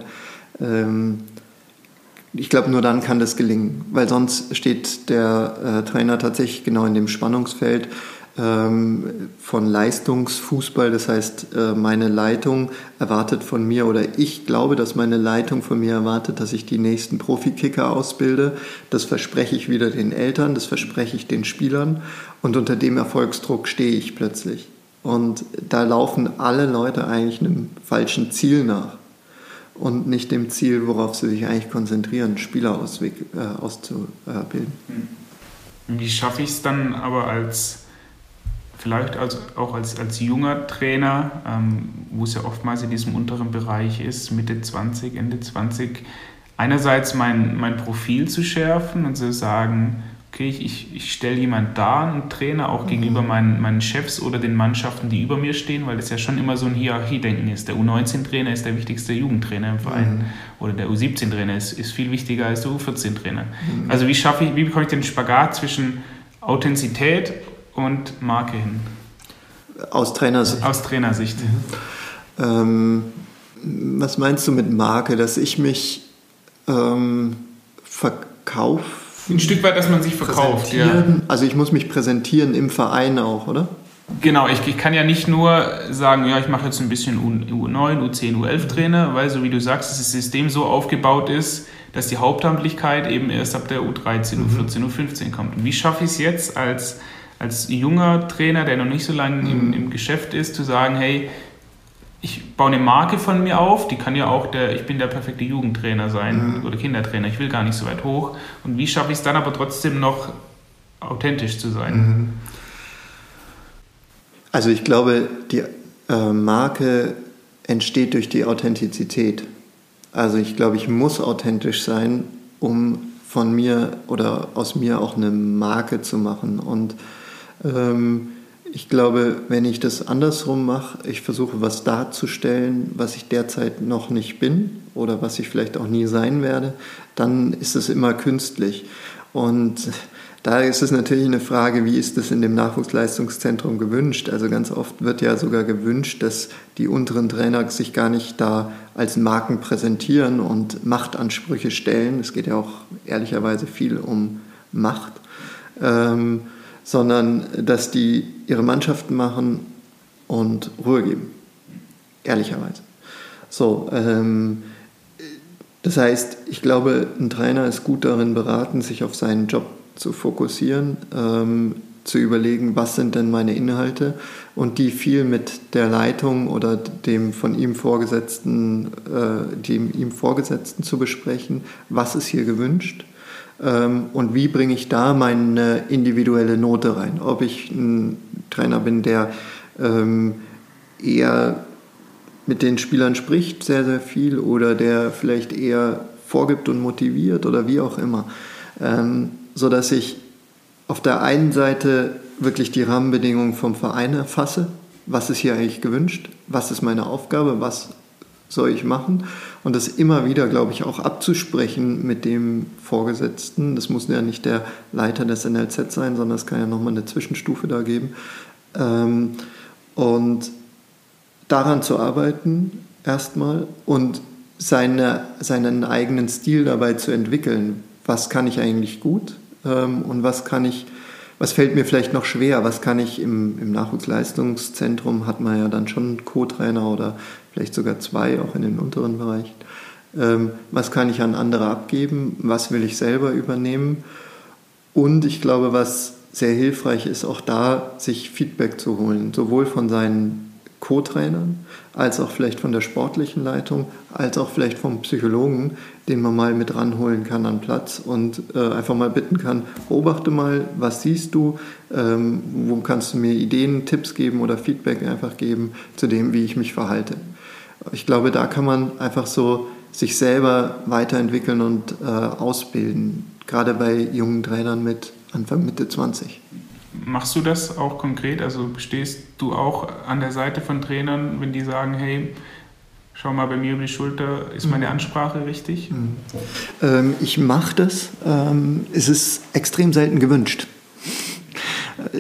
Ich glaube, nur dann kann das gelingen, weil sonst steht der äh, Trainer tatsächlich genau in dem Spannungsfeld. ähm, von Leistungsfußball. Das heißt, äh, meine Leitung erwartet von mir oder ich glaube, dass meine Leitung von mir erwartet, dass ich die nächsten Profikicker ausbilde. Das verspreche ich wieder den Eltern, das verspreche ich den Spielern und unter dem Erfolgsdruck stehe ich plötzlich. Und da laufen alle Leute eigentlich einem falschen Ziel nach und nicht dem Ziel, worauf sie sich eigentlich konzentrieren, Spieler äh, auszubilden. Wie schaffe ich es dann aber als, vielleicht als, auch als, als junger Trainer, ähm, wo es ja oftmals in diesem unteren Bereich ist, Mitte 20, Ende 20, einerseits mein, mein Profil zu schärfen und zu sagen, okay, ich, ich stelle jemanden da, einen Trainer, auch mhm. gegenüber meinen, meinen Chefs oder den Mannschaften, die über mir stehen, weil das ja schon immer so ein Hierarchiedenken ist. Der U19-Trainer ist der wichtigste Jugendtrainer im Verein mhm. oder der U17-Trainer ist, ist viel wichtiger als der U14-Trainer. Mhm. Also wie schaffe ich, wie bekomme ich den Spagat zwischen Authentizität und Marke hin? Aus Trainersicht. Aus Trainersicht. Mhm. Ähm, was meinst du mit Marke? Dass ich mich ähm, verkaufe ein Stück weit, dass man sich verkauft. Ja. Also ich muss mich präsentieren im Verein auch, oder? Genau, ich, ich kann ja nicht nur sagen, ja, ich mache jetzt ein bisschen U9, U10, U11 Trainer, weil so wie du sagst, das System so aufgebaut ist, dass die Hauptamtlichkeit eben erst ab der U13, mhm. U14, U15 kommt. Und wie schaffe ich es jetzt als, als junger Trainer, der noch nicht so lange mhm. im, im Geschäft ist, zu sagen, hey, ich baue eine Marke von mir auf, die kann ja auch der, ich bin der perfekte Jugendtrainer sein mhm. oder Kindertrainer, ich will gar nicht so weit hoch. Und wie schaffe ich es dann aber trotzdem noch authentisch zu sein? Mhm. Also ich glaube, die äh, Marke entsteht durch die Authentizität. Also ich glaube, ich muss authentisch sein, um von mir oder aus mir auch eine Marke zu machen. Und ähm, ich glaube, wenn ich das andersrum mache, ich versuche was darzustellen, was ich derzeit noch nicht bin oder was ich vielleicht auch nie sein werde, dann ist es immer künstlich. Und da ist es natürlich eine Frage, wie ist das in dem Nachwuchsleistungszentrum gewünscht? Also ganz oft wird ja sogar gewünscht, dass die unteren Trainer sich gar nicht da als Marken präsentieren und Machtansprüche stellen. Es geht ja auch ehrlicherweise viel um Macht. Ähm, sondern dass die ihre Mannschaften machen und Ruhe geben. Ehrlicherweise. So, ähm, das heißt, ich glaube, ein Trainer ist gut darin beraten, sich auf seinen Job zu fokussieren, ähm, zu überlegen, was sind denn meine Inhalte und die viel mit der Leitung oder dem von ihm Vorgesetzten, äh, dem ihm Vorgesetzten zu besprechen, was ist hier gewünscht und wie bringe ich da meine individuelle Note rein. Ob ich ein Trainer bin, der ähm, eher mit den Spielern spricht, sehr, sehr viel, oder der vielleicht eher vorgibt und motiviert oder wie auch immer. Ähm, so dass ich auf der einen Seite wirklich die Rahmenbedingungen vom Verein erfasse. Was ist hier eigentlich gewünscht? Was ist meine Aufgabe? Was soll ich machen? Und das immer wieder, glaube ich, auch abzusprechen mit dem Vorgesetzten. Das muss ja nicht der Leiter des NLZ sein, sondern es kann ja nochmal eine Zwischenstufe da geben. Ähm, und daran zu arbeiten erstmal und seine, seinen eigenen Stil dabei zu entwickeln. Was kann ich eigentlich gut ähm, und was kann ich was fällt mir vielleicht noch schwer? Was kann ich im, im Nachwuchsleistungszentrum, hat man ja dann schon Co-Trainer oder vielleicht sogar zwei, auch in den unteren Bereichen. Ähm, was kann ich an andere abgeben? Was will ich selber übernehmen? Und ich glaube, was sehr hilfreich ist, auch da sich Feedback zu holen, sowohl von seinen Co-Trainern, als auch vielleicht von der sportlichen Leitung, als auch vielleicht vom Psychologen, den man mal mit ranholen kann an Platz und äh, einfach mal bitten kann, beobachte mal, was siehst du, ähm, wo kannst du mir Ideen, Tipps geben oder Feedback einfach geben zu dem, wie ich mich verhalte. Ich glaube, da kann man einfach so sich selber weiterentwickeln und äh, ausbilden, gerade bei jungen Trainern mit Anfang, Mitte 20. Machst du das auch konkret? Also stehst du auch an der Seite von Trainern, wenn die sagen, hey, schau mal bei mir über die Schulter, ist meine mhm. Ansprache richtig? Mhm. Ähm, ich mache das. Ähm, es ist extrem selten gewünscht.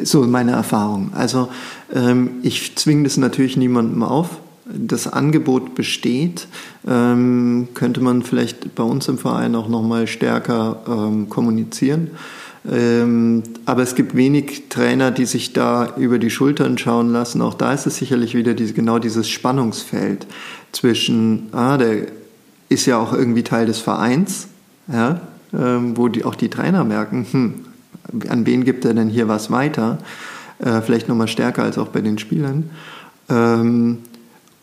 So meine Erfahrung. Also ähm, ich zwinge das natürlich niemandem auf. das Angebot besteht, ähm, könnte man vielleicht bei uns im Verein auch noch mal stärker ähm, kommunizieren. Ähm, aber es gibt wenig Trainer, die sich da über die Schultern schauen lassen. Auch da ist es sicherlich wieder diese, genau dieses Spannungsfeld zwischen, ah, der ist ja auch irgendwie Teil des Vereins, ja, ähm, wo die, auch die Trainer merken, hm, an wen gibt er denn hier was weiter? Äh, vielleicht nochmal stärker als auch bei den Spielern. Ähm,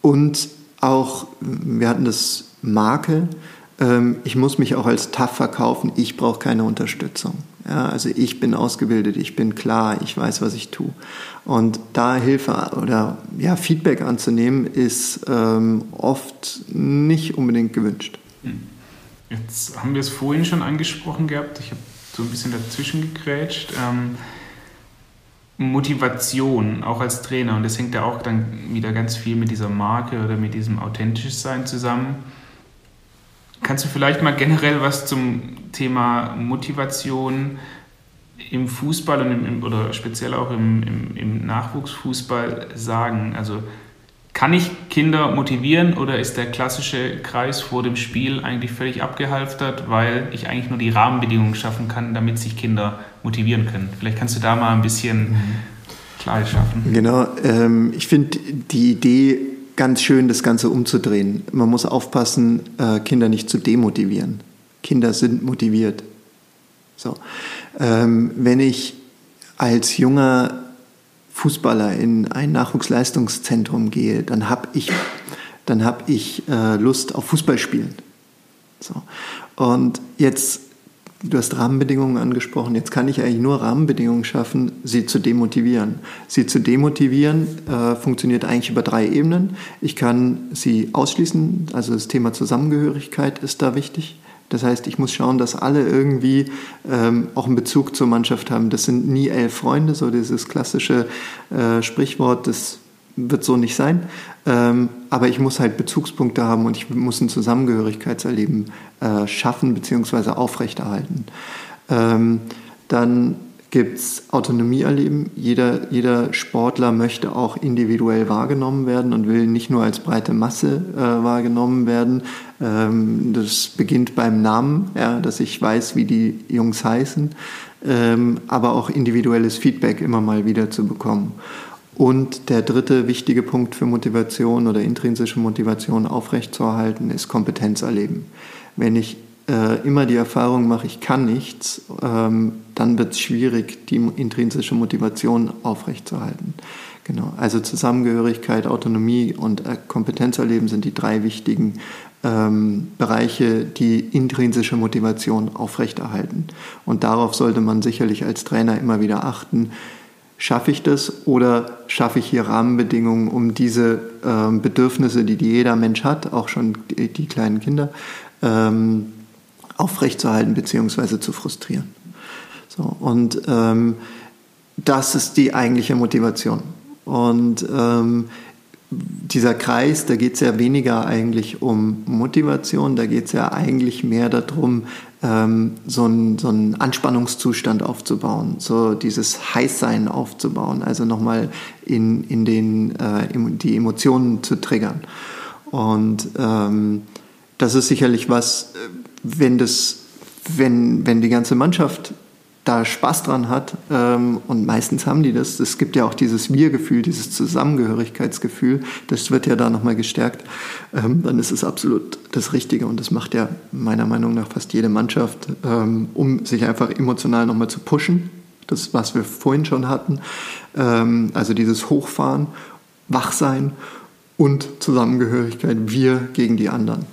und auch, wir hatten das Marke, ähm, ich muss mich auch als tough verkaufen, ich brauche keine Unterstützung. Ja, also ich bin ausgebildet, ich bin klar, ich weiß, was ich tue. Und da Hilfe oder ja, Feedback anzunehmen, ist ähm, oft nicht unbedingt gewünscht. Jetzt haben wir es vorhin schon angesprochen gehabt, ich habe so ein bisschen dazwischen gegrätscht. Ähm, Motivation, auch als Trainer, und das hängt ja auch dann wieder ganz viel mit dieser Marke oder mit diesem authentisch Sein zusammen. Kannst du vielleicht mal generell was zum Thema Motivation im Fußball und im, oder speziell auch im, im, im Nachwuchsfußball sagen? Also kann ich Kinder motivieren oder ist der klassische Kreis vor dem Spiel eigentlich völlig abgehalftert, weil ich eigentlich nur die Rahmenbedingungen schaffen kann, damit sich Kinder motivieren können? Vielleicht kannst du da mal ein bisschen mhm. Klarheit schaffen. Genau, ähm, ich finde die Idee ganz schön, das Ganze umzudrehen. Man muss aufpassen, äh, Kinder nicht zu demotivieren. Kinder sind motiviert. So. Ähm, wenn ich als junger Fußballer in ein Nachwuchsleistungszentrum gehe, dann habe ich, dann hab ich äh, Lust auf Fußballspielen. So. Und jetzt, du hast Rahmenbedingungen angesprochen, jetzt kann ich eigentlich nur Rahmenbedingungen schaffen, sie zu demotivieren. Sie zu demotivieren äh, funktioniert eigentlich über drei Ebenen. Ich kann sie ausschließen, also das Thema Zusammengehörigkeit ist da wichtig. Das heißt, ich muss schauen, dass alle irgendwie ähm, auch einen Bezug zur Mannschaft haben. Das sind nie elf Freunde, so dieses klassische äh, Sprichwort, das wird so nicht sein. Ähm, aber ich muss halt Bezugspunkte haben und ich muss ein Zusammengehörigkeitserleben äh, schaffen bzw. aufrechterhalten. Ähm, dann gibt es Autonomie erleben. Jeder, jeder Sportler möchte auch individuell wahrgenommen werden und will nicht nur als breite Masse äh, wahrgenommen werden. Ähm, das beginnt beim Namen, ja, dass ich weiß, wie die Jungs heißen, ähm, aber auch individuelles Feedback immer mal wieder zu bekommen. Und der dritte wichtige Punkt für Motivation oder intrinsische Motivation aufrechtzuerhalten ist Kompetenz erleben. Wenn ich äh, immer die Erfahrung mache, ich kann nichts, ähm, dann wird es schwierig, die intrinsische Motivation aufrechtzuerhalten. Genau. Also Zusammengehörigkeit, Autonomie und äh, Kompetenzerleben sind die drei wichtigen ähm, Bereiche, die intrinsische Motivation aufrechterhalten. Und darauf sollte man sicherlich als Trainer immer wieder achten. Schaffe ich das oder schaffe ich hier Rahmenbedingungen, um diese ähm, Bedürfnisse, die jeder Mensch hat, auch schon die, die kleinen Kinder, ähm, aufrechtzuerhalten bzw. zu frustrieren. So, und ähm, das ist die eigentliche Motivation. Und ähm, dieser Kreis, da geht es ja weniger eigentlich um Motivation, da geht es ja eigentlich mehr darum, ähm, so, einen, so Anspannungszustand aufzubauen, so dieses Heißsein aufzubauen, also nochmal in, in den, äh, die Emotionen zu triggern. Und ähm, das ist sicherlich was, wenn das, wenn, wenn die ganze Mannschaft da Spaß dran hat, ähm, und meistens haben die das, es gibt ja auch dieses Wir-Gefühl, dieses Zusammengehörigkeitsgefühl, das wird ja da nochmal gestärkt, ähm, dann ist es absolut das Richtige und das macht ja meiner Meinung nach fast jede Mannschaft, ähm, um sich einfach emotional nochmal zu pushen, das, was wir vorhin schon hatten, also dieses Hochfahren, Wachsein und Zusammengehörigkeit, wir gegen die anderen.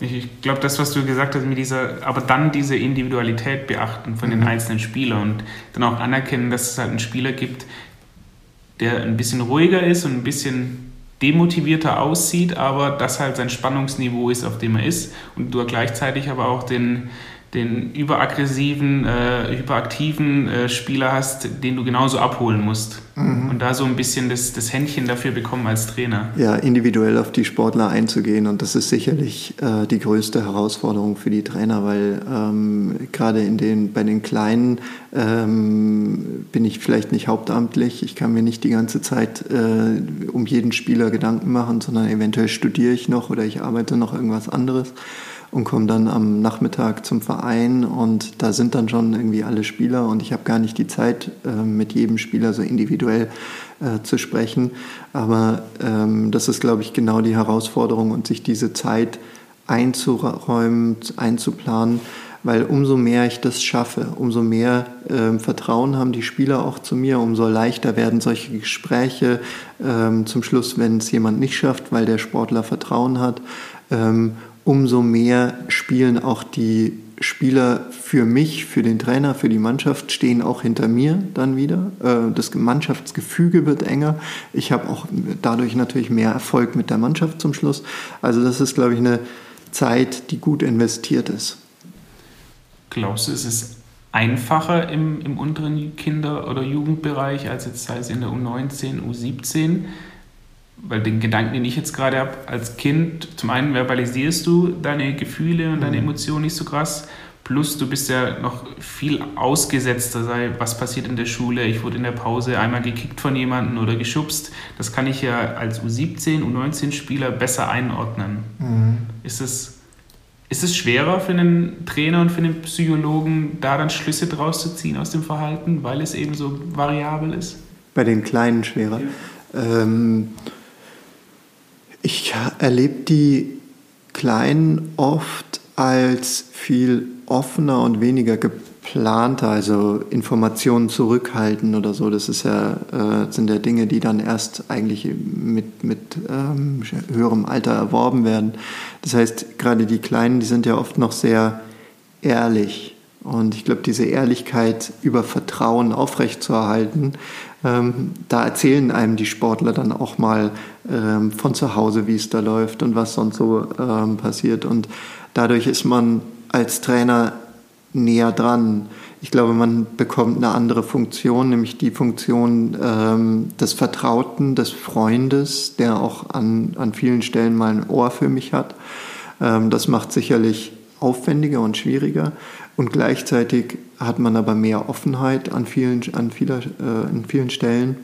Ich glaube, das, was du gesagt hast, mit dieser, aber dann diese Individualität beachten von den mhm. einzelnen Spielern und dann auch anerkennen, dass es halt einen Spieler gibt, der ein bisschen ruhiger ist und ein bisschen demotivierter aussieht, aber das halt sein Spannungsniveau ist, auf dem er ist und du gleichzeitig aber auch den, den überaggressiven, äh, hyperaktiven äh, Spieler hast, den du genauso abholen musst. Mhm. Und da so ein bisschen das, das Händchen dafür bekommen als Trainer. Ja, individuell auf die Sportler einzugehen. Und das ist sicherlich äh, die größte Herausforderung für die Trainer, weil ähm, gerade in den, bei den Kleinen ähm, bin ich vielleicht nicht hauptamtlich. Ich kann mir nicht die ganze Zeit äh, um jeden Spieler Gedanken machen, sondern eventuell studiere ich noch oder ich arbeite noch irgendwas anderes und komme dann am Nachmittag zum Verein und da sind dann schon irgendwie alle Spieler und ich habe gar nicht die Zeit, äh, mit jedem Spieler so individuell äh, zu sprechen. Aber ähm, das ist, glaube ich, genau die Herausforderung und sich diese Zeit einzuräumen, einzuplanen, weil umso mehr ich das schaffe, umso mehr äh, Vertrauen haben die Spieler auch zu mir, umso leichter werden solche Gespräche ähm, zum Schluss, wenn es jemand nicht schafft, weil der Sportler Vertrauen hat. Ähm, umso mehr spielen auch die Spieler für mich, für den Trainer, für die Mannschaft, stehen auch hinter mir dann wieder. Äh, das Mannschaftsgefüge wird enger. Ich habe auch dadurch natürlich mehr Erfolg mit der Mannschaft zum Schluss. Also das ist, glaube ich, eine Zeit, die gut investiert ist. Glaubst du, ist es einfacher im, im unteren Kinder- oder Jugendbereich als jetzt sei es in der U19, U17? Weil den Gedanken, den ich jetzt gerade habe, als Kind, zum einen verbalisierst du deine Gefühle und deine mhm. Emotionen nicht so krass, plus du bist ja noch viel ausgesetzter, sei was passiert in der Schule, ich wurde in der Pause einmal gekickt von jemandem oder geschubst, das kann ich ja als U17, U19-Spieler besser einordnen. Mhm. Ist es ist es schwerer für einen Trainer und für einen Psychologen, da dann Schlüsse draus zu ziehen aus dem Verhalten, weil es eben so variabel ist? Bei den Kleinen schwerer. Ja. Ähm, ich erlebe die Kleinen oft als viel offener und weniger geplanter, also Informationen zurückhalten oder so. Das ist ja, äh, sind ja Dinge, die dann erst eigentlich mit, mit ähm, höherem Alter erworben werden. Das heißt, gerade die Kleinen, die sind ja oft noch sehr ehrlich. Und ich glaube, diese Ehrlichkeit über Vertrauen aufrechtzuerhalten, ähm, da erzählen einem die Sportler dann auch mal ähm, von zu Hause, wie es da läuft und was sonst so ähm, passiert. Und dadurch ist man als Trainer näher dran. Ich glaube, man bekommt eine andere Funktion, nämlich die Funktion ähm, des Vertrauten, des Freundes, der auch an, an vielen Stellen mal ein Ohr für mich hat. Ähm, das macht sicherlich aufwendiger und schwieriger. Und gleichzeitig hat man aber mehr Offenheit an vielen, an vieler, äh, an vielen Stellen,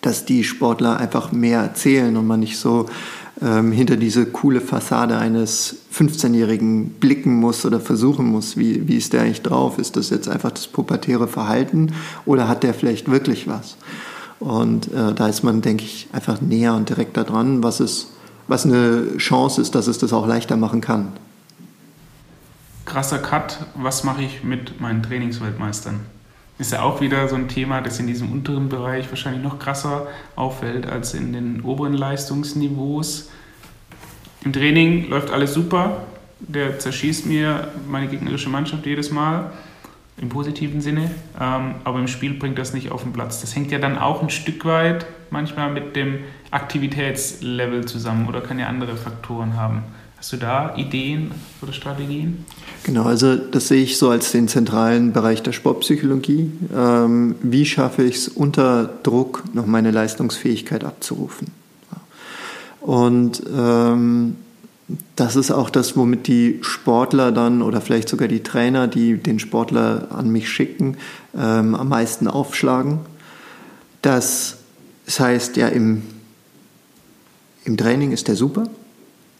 dass die Sportler einfach mehr erzählen und man nicht so ähm, hinter diese coole Fassade eines 15-Jährigen blicken muss oder versuchen muss, wie, wie ist der eigentlich drauf? Ist das jetzt einfach das pubertäre Verhalten oder hat der vielleicht wirklich was? Und äh, da ist man, denke ich, einfach näher und direkter dran, was, ist, was eine Chance ist, dass es das auch leichter machen kann krasser Cut, was mache ich mit meinen Trainingsweltmeistern? Ist ja auch wieder so ein Thema, das in diesem unteren Bereich wahrscheinlich noch krasser auffällt als in den oberen Leistungsniveaus. Im Training läuft alles super, der zerschießt mir meine gegnerische Mannschaft jedes Mal, im positiven Sinne, ähm, aber im Spiel bringt das nicht auf den Platz. Das hängt ja dann auch ein Stück weit manchmal mit dem Aktivitätslevel zusammen oder kann ja andere Faktoren haben. Hast du da Ideen oder Strategien? Genau, also das sehe ich so als den zentralen Bereich der Sportpsychologie. Ähm, wie schaffe ich es unter Druck noch meine Leistungsfähigkeit abzurufen? Und ähm, das ist auch das, womit die Sportler dann oder vielleicht sogar die Trainer, die den Sportler an mich schicken, ähm, am meisten aufschlagen. Das, das heißt, ja, im, im Training ist der super,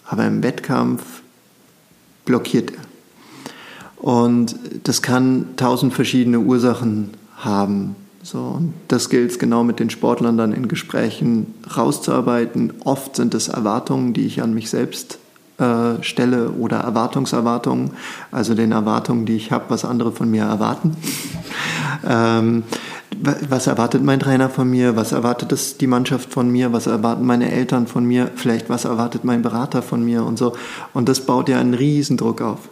aber im Wettkampf blockiert er. Und das kann tausend verschiedene Ursachen haben. So, und das gilt es genau mit den Sportlern dann in Gesprächen rauszuarbeiten. Oft sind es Erwartungen, die ich an mich selbst äh, stelle oder Erwartungserwartungen, also den Erwartungen, die ich habe, was andere von mir erwarten. ähm, was erwartet mein Trainer von mir, was erwartet das, die Mannschaft von mir, was erwarten meine Eltern von mir, vielleicht was erwartet mein Berater von mir und so. Und das baut ja einen Riesendruck auf.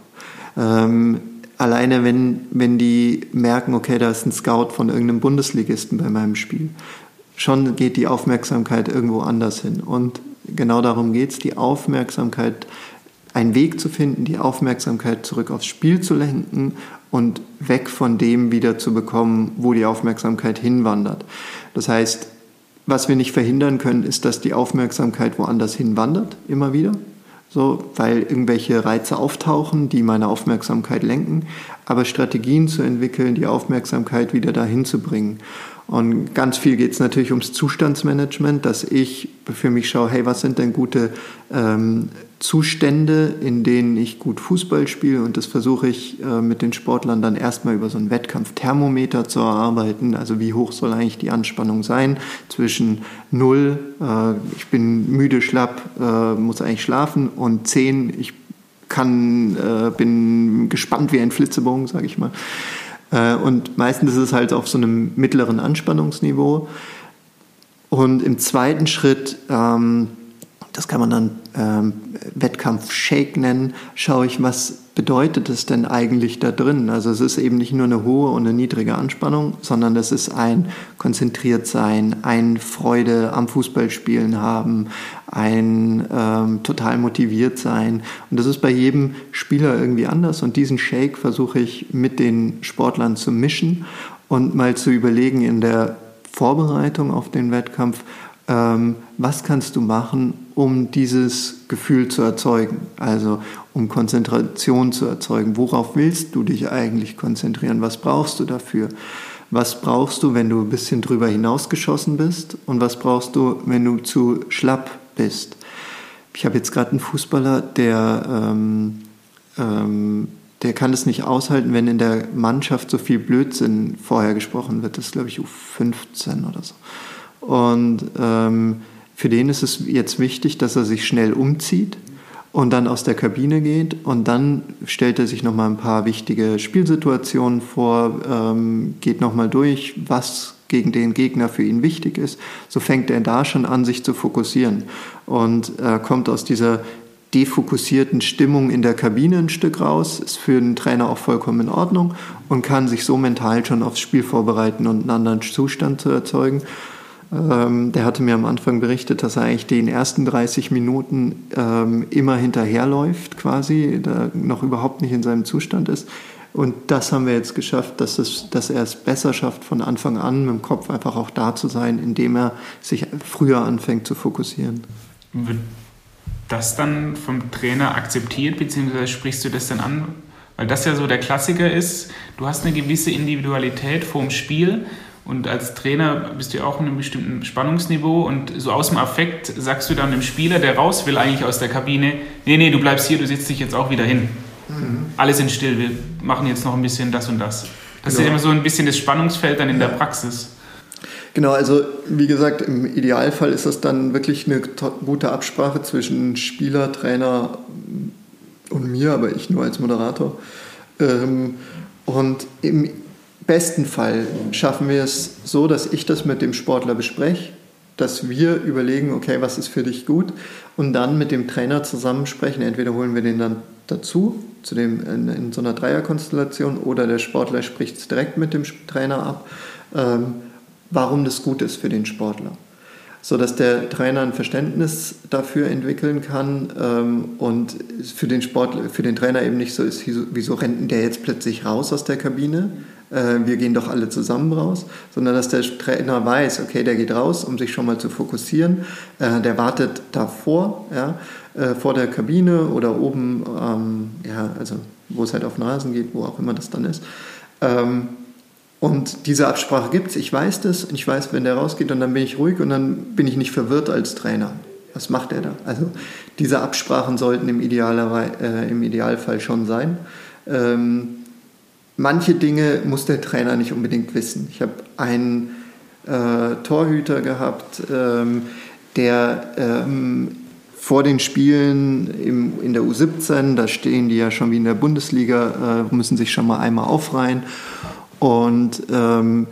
Ähm, alleine wenn, wenn die merken, okay, da ist ein Scout von irgendeinem Bundesligisten bei meinem Spiel, schon geht die Aufmerksamkeit irgendwo anders hin. Und genau darum geht es, die Aufmerksamkeit einen Weg zu finden, die Aufmerksamkeit zurück aufs Spiel zu lenken und weg von dem wieder zu bekommen, wo die Aufmerksamkeit hinwandert. Das heißt, was wir nicht verhindern können, ist, dass die Aufmerksamkeit woanders hinwandert, immer wieder. So, weil irgendwelche Reize auftauchen, die meine Aufmerksamkeit lenken, aber Strategien zu entwickeln, die Aufmerksamkeit wieder dahin zu bringen. Und ganz viel geht es natürlich ums Zustandsmanagement, dass ich für mich schaue, hey, was sind denn gute ähm, Zustände, in denen ich gut Fußball spiele und das versuche ich äh, mit den Sportlern dann erstmal über so ein Wettkampfthermometer zu erarbeiten. Also wie hoch soll eigentlich die Anspannung sein zwischen 0, äh, ich bin müde, schlapp, äh, muss eigentlich schlafen und 10, ich kann, äh, bin gespannt wie ein Flitzebogen, sage ich mal. Äh, und meistens ist es halt auf so einem mittleren Anspannungsniveau. Und im zweiten Schritt ähm, das kann man dann ähm, Wettkampf-Shake nennen, schaue ich, was bedeutet es denn eigentlich da drin? Also es ist eben nicht nur eine hohe und eine niedrige Anspannung, sondern das ist ein konzentriert sein, ein Freude am Fußballspielen haben, ein ähm, total motiviert sein. Und das ist bei jedem Spieler irgendwie anders. Und diesen Shake versuche ich mit den Sportlern zu mischen und mal zu überlegen in der Vorbereitung auf den Wettkampf, ähm, was kannst du machen, um dieses Gefühl zu erzeugen, also um Konzentration zu erzeugen. Worauf willst du dich eigentlich konzentrieren? Was brauchst du dafür? Was brauchst du, wenn du ein bisschen drüber hinausgeschossen bist? Und was brauchst du, wenn du zu schlapp bist? Ich habe jetzt gerade einen Fußballer, der, ähm, ähm, der kann es nicht aushalten, wenn in der Mannschaft so viel Blödsinn vorher gesprochen wird. Das ist, glaube ich, U15 oder so. Und ähm, für den ist es jetzt wichtig, dass er sich schnell umzieht und dann aus der Kabine geht und dann stellt er sich nochmal ein paar wichtige Spielsituationen vor, ähm, geht nochmal durch, was gegen den Gegner für ihn wichtig ist. So fängt er da schon an, sich zu fokussieren und äh, kommt aus dieser defokussierten Stimmung in der Kabine ein Stück raus, ist für den Trainer auch vollkommen in Ordnung und kann sich so mental schon aufs Spiel vorbereiten und einen anderen Zustand zu erzeugen. Ähm, der hatte mir am Anfang berichtet, dass er eigentlich den ersten 30 Minuten ähm, immer hinterherläuft, quasi, da noch überhaupt nicht in seinem Zustand ist. Und das haben wir jetzt geschafft, dass, es, dass er es besser schafft, von Anfang an mit dem Kopf einfach auch da zu sein, indem er sich früher anfängt zu fokussieren. Wird das dann vom Trainer akzeptiert, beziehungsweise sprichst du das dann an? Weil das ja so der Klassiker ist, du hast eine gewisse Individualität vorm Spiel und als Trainer bist du ja auch in einem bestimmten Spannungsniveau und so aus dem Affekt sagst du dann dem Spieler, der raus will eigentlich aus der Kabine, nee, nee, du bleibst hier, du setzt dich jetzt auch wieder hin. Mhm. Alle sind still, wir machen jetzt noch ein bisschen das und das. Das genau. ist immer so ein bisschen das Spannungsfeld dann in ja. der Praxis. Genau, also wie gesagt, im Idealfall ist das dann wirklich eine gute Absprache zwischen Spieler, Trainer und mir, aber ich nur als Moderator. Ähm, und im besten Fall schaffen wir es so, dass ich das mit dem Sportler bespreche, dass wir überlegen, okay, was ist für dich gut und dann mit dem Trainer zusammensprechen. Entweder holen wir den dann dazu, zu dem, in, in so einer Dreierkonstellation, oder der Sportler spricht es direkt mit dem Trainer ab, ähm, warum das gut ist für den Sportler. So dass der Trainer ein Verständnis dafür entwickeln kann ähm, und für den Sportler, für den Trainer eben nicht so ist, wieso rennt der jetzt plötzlich raus aus der Kabine, äh, wir gehen doch alle zusammen raus, sondern dass der Trainer weiß, okay, der geht raus, um sich schon mal zu fokussieren, äh, der wartet davor, ja, äh, vor der Kabine oder oben, ähm, ja, also wo es halt auf den Rasen geht, wo auch immer das dann ist. Ähm, und diese Absprache gibt es, ich weiß das, ich weiß, wenn der rausgeht und dann bin ich ruhig und dann bin ich nicht verwirrt als Trainer. Was macht er da? Also diese Absprachen sollten im, äh, im Idealfall schon sein. Ähm, manche Dinge muss der Trainer nicht unbedingt wissen. Ich habe einen äh, Torhüter gehabt, ähm, der ähm, vor den Spielen im, in der U17, da stehen die ja schon wie in der Bundesliga, äh, müssen sich schon mal einmal aufreihen. Und ähm,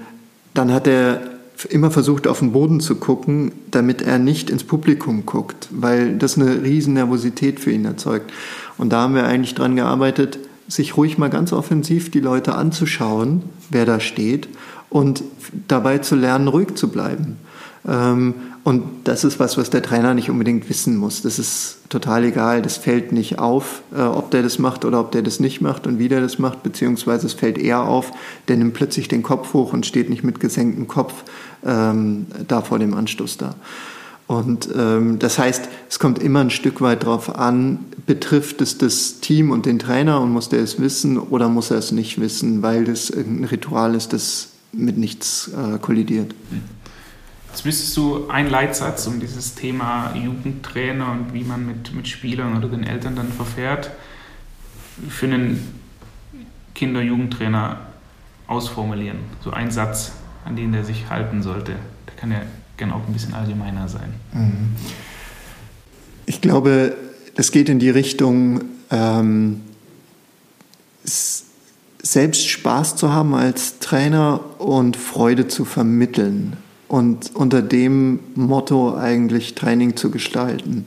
dann hat er immer versucht, auf den Boden zu gucken, damit er nicht ins Publikum guckt, weil das eine riesen Nervosität für ihn erzeugt. Und da haben wir eigentlich dran gearbeitet, sich ruhig mal ganz offensiv die Leute anzuschauen, wer da steht und dabei zu lernen, ruhig zu bleiben. Ähm, und das ist was, was der Trainer nicht unbedingt wissen muss. Das ist total egal. Das fällt nicht auf, äh, ob der das macht oder ob der das nicht macht und wie der das macht, beziehungsweise es fällt eher auf, der nimmt plötzlich den Kopf hoch und steht nicht mit gesenktem Kopf ähm, da vor dem Anstoß da. Und ähm, das heißt, es kommt immer ein Stück weit darauf an, betrifft es das Team und den Trainer und muss der es wissen oder muss er es nicht wissen, weil das ein Ritual ist, das mit nichts äh, kollidiert. Jetzt müsstest du einen Leitsatz um dieses Thema Jugendtrainer und wie man mit, mit Spielern oder den Eltern dann verfährt, für einen Kinder-Jugendtrainer ausformulieren. So ein Satz, an den der sich halten sollte. Der kann ja gerne auch ein bisschen allgemeiner sein. Mhm. Ich glaube, das geht in die Richtung, ähm, selbst Spaß zu haben als Trainer und Freude zu vermitteln und unter dem Motto eigentlich Training zu gestalten.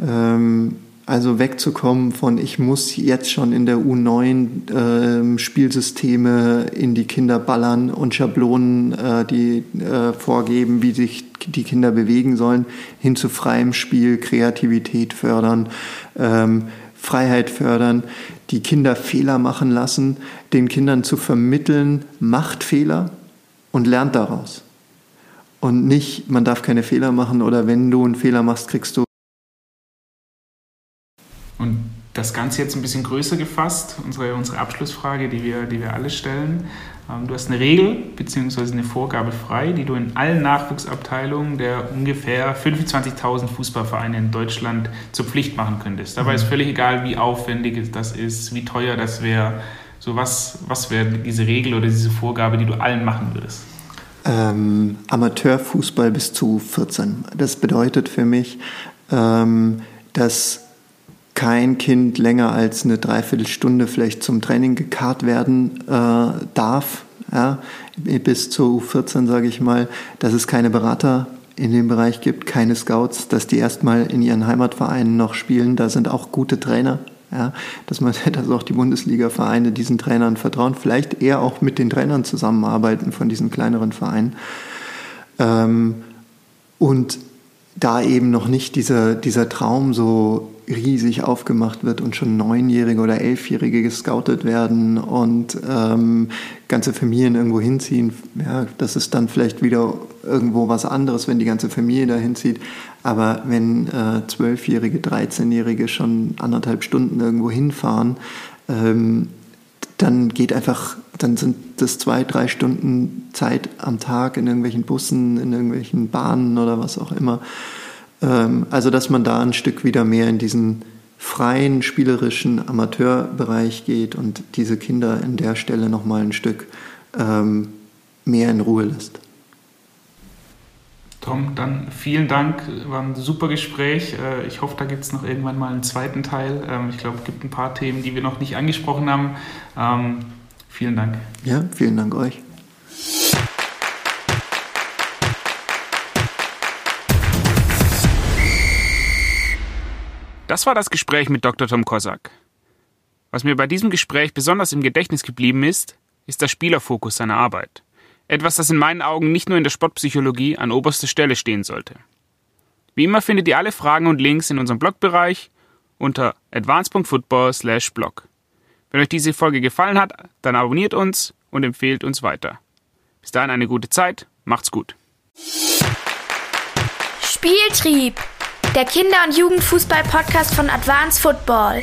Ähm, also wegzukommen von, ich muss jetzt schon in der U9 äh, Spielsysteme in die Kinder ballern und Schablonen, äh, die äh, vorgeben, wie sich die Kinder bewegen sollen, hin zu freiem Spiel, Kreativität fördern, ähm, Freiheit fördern, die Kinder Fehler machen lassen, den Kindern zu vermitteln, macht Fehler und lernt daraus und nicht, man darf keine Fehler machen oder wenn du einen Fehler machst, kriegst du. Und das Ganze jetzt ein bisschen größer gefasst, unsere, unsere Abschlussfrage, die wir, die wir alle stellen. Ähm, du hast eine Regel bzw. eine Vorgabe frei, die du in allen Nachwuchsabteilungen der ungefähr 25.000 Fußballvereine in Deutschland zur Pflicht machen könntest. Dabei mhm. ist völlig egal, wie aufwendig das ist, wie teuer das wäre. So was, was wäre diese Regel oder diese Vorgabe, die du allen machen würdest? ähm, Amateurfußball bis zu 14. Das bedeutet für mich, ähm, dass kein Kind länger als eine Dreiviertelstunde vielleicht zum Training gekarrt werden äh, darf. Ja, bis zu 14 sage ich mal, dass es keine Berater in dem Bereich gibt, keine Scouts, dass die erstmal in ihren Heimatvereinen noch spielen. Da sind auch gute Trainer ja, dass man, dass auch die Bundesliga-Vereine diesen Trainern vertrauen, vielleicht eher auch mit den Trainern zusammenarbeiten von diesen kleineren Vereinen. Ähm, und da eben noch nicht dieser, dieser Traum so riesig aufgemacht wird und schon Neunjährige oder Elfjährige gescoutet werden und ähm, ganze Familien irgendwo hinziehen. Ja, das ist dann vielleicht wieder irgendwo was anderes, wenn die ganze Familie da hinzieht. Aber wenn äh, Zwölfjährige, Dreizehnjährige schon anderthalb Stunden irgendwo hinfahren, ähm, dann geht einfach, dann sind das zwei, drei Stunden Zeit am Tag in irgendwelchen Bussen, in irgendwelchen Bahnen oder was auch immer. Ähm, also, dass man da ein Stück wieder mehr in diesen freien, spielerischen Amateurbereich geht und diese Kinder in der Stelle nochmal ein Stück ähm, mehr in Ruhe lässt. Tom, dann vielen Dank, war ein super Gespräch. Äh, ich hoffe, da gibt es noch irgendwann mal einen zweiten Teil. Ähm, ich glaube, es gibt ein paar Themen, die wir noch nicht angesprochen haben. Vielen Dank. Ja, vielen Dank euch. Das war das Gespräch mit Dr. Tom Kosak. Was mir bei diesem Gespräch besonders im Gedächtnis geblieben ist, ist der Spielerfokus seiner Arbeit. Etwas, das in meinen Augen nicht nur in der Sportpsychologie an oberster Stelle stehen sollte. Wie immer findet ihr alle Fragen und Links in unserem Blogbereich unter advance.football/blog. Wenn euch diese Folge gefallen hat, dann abonniert uns und empfehlt uns weiter. Bis dahin eine gute Zeit, macht's gut. Spieltrieb, der Kinder- und Jugendfußball-Podcast von Advance Football.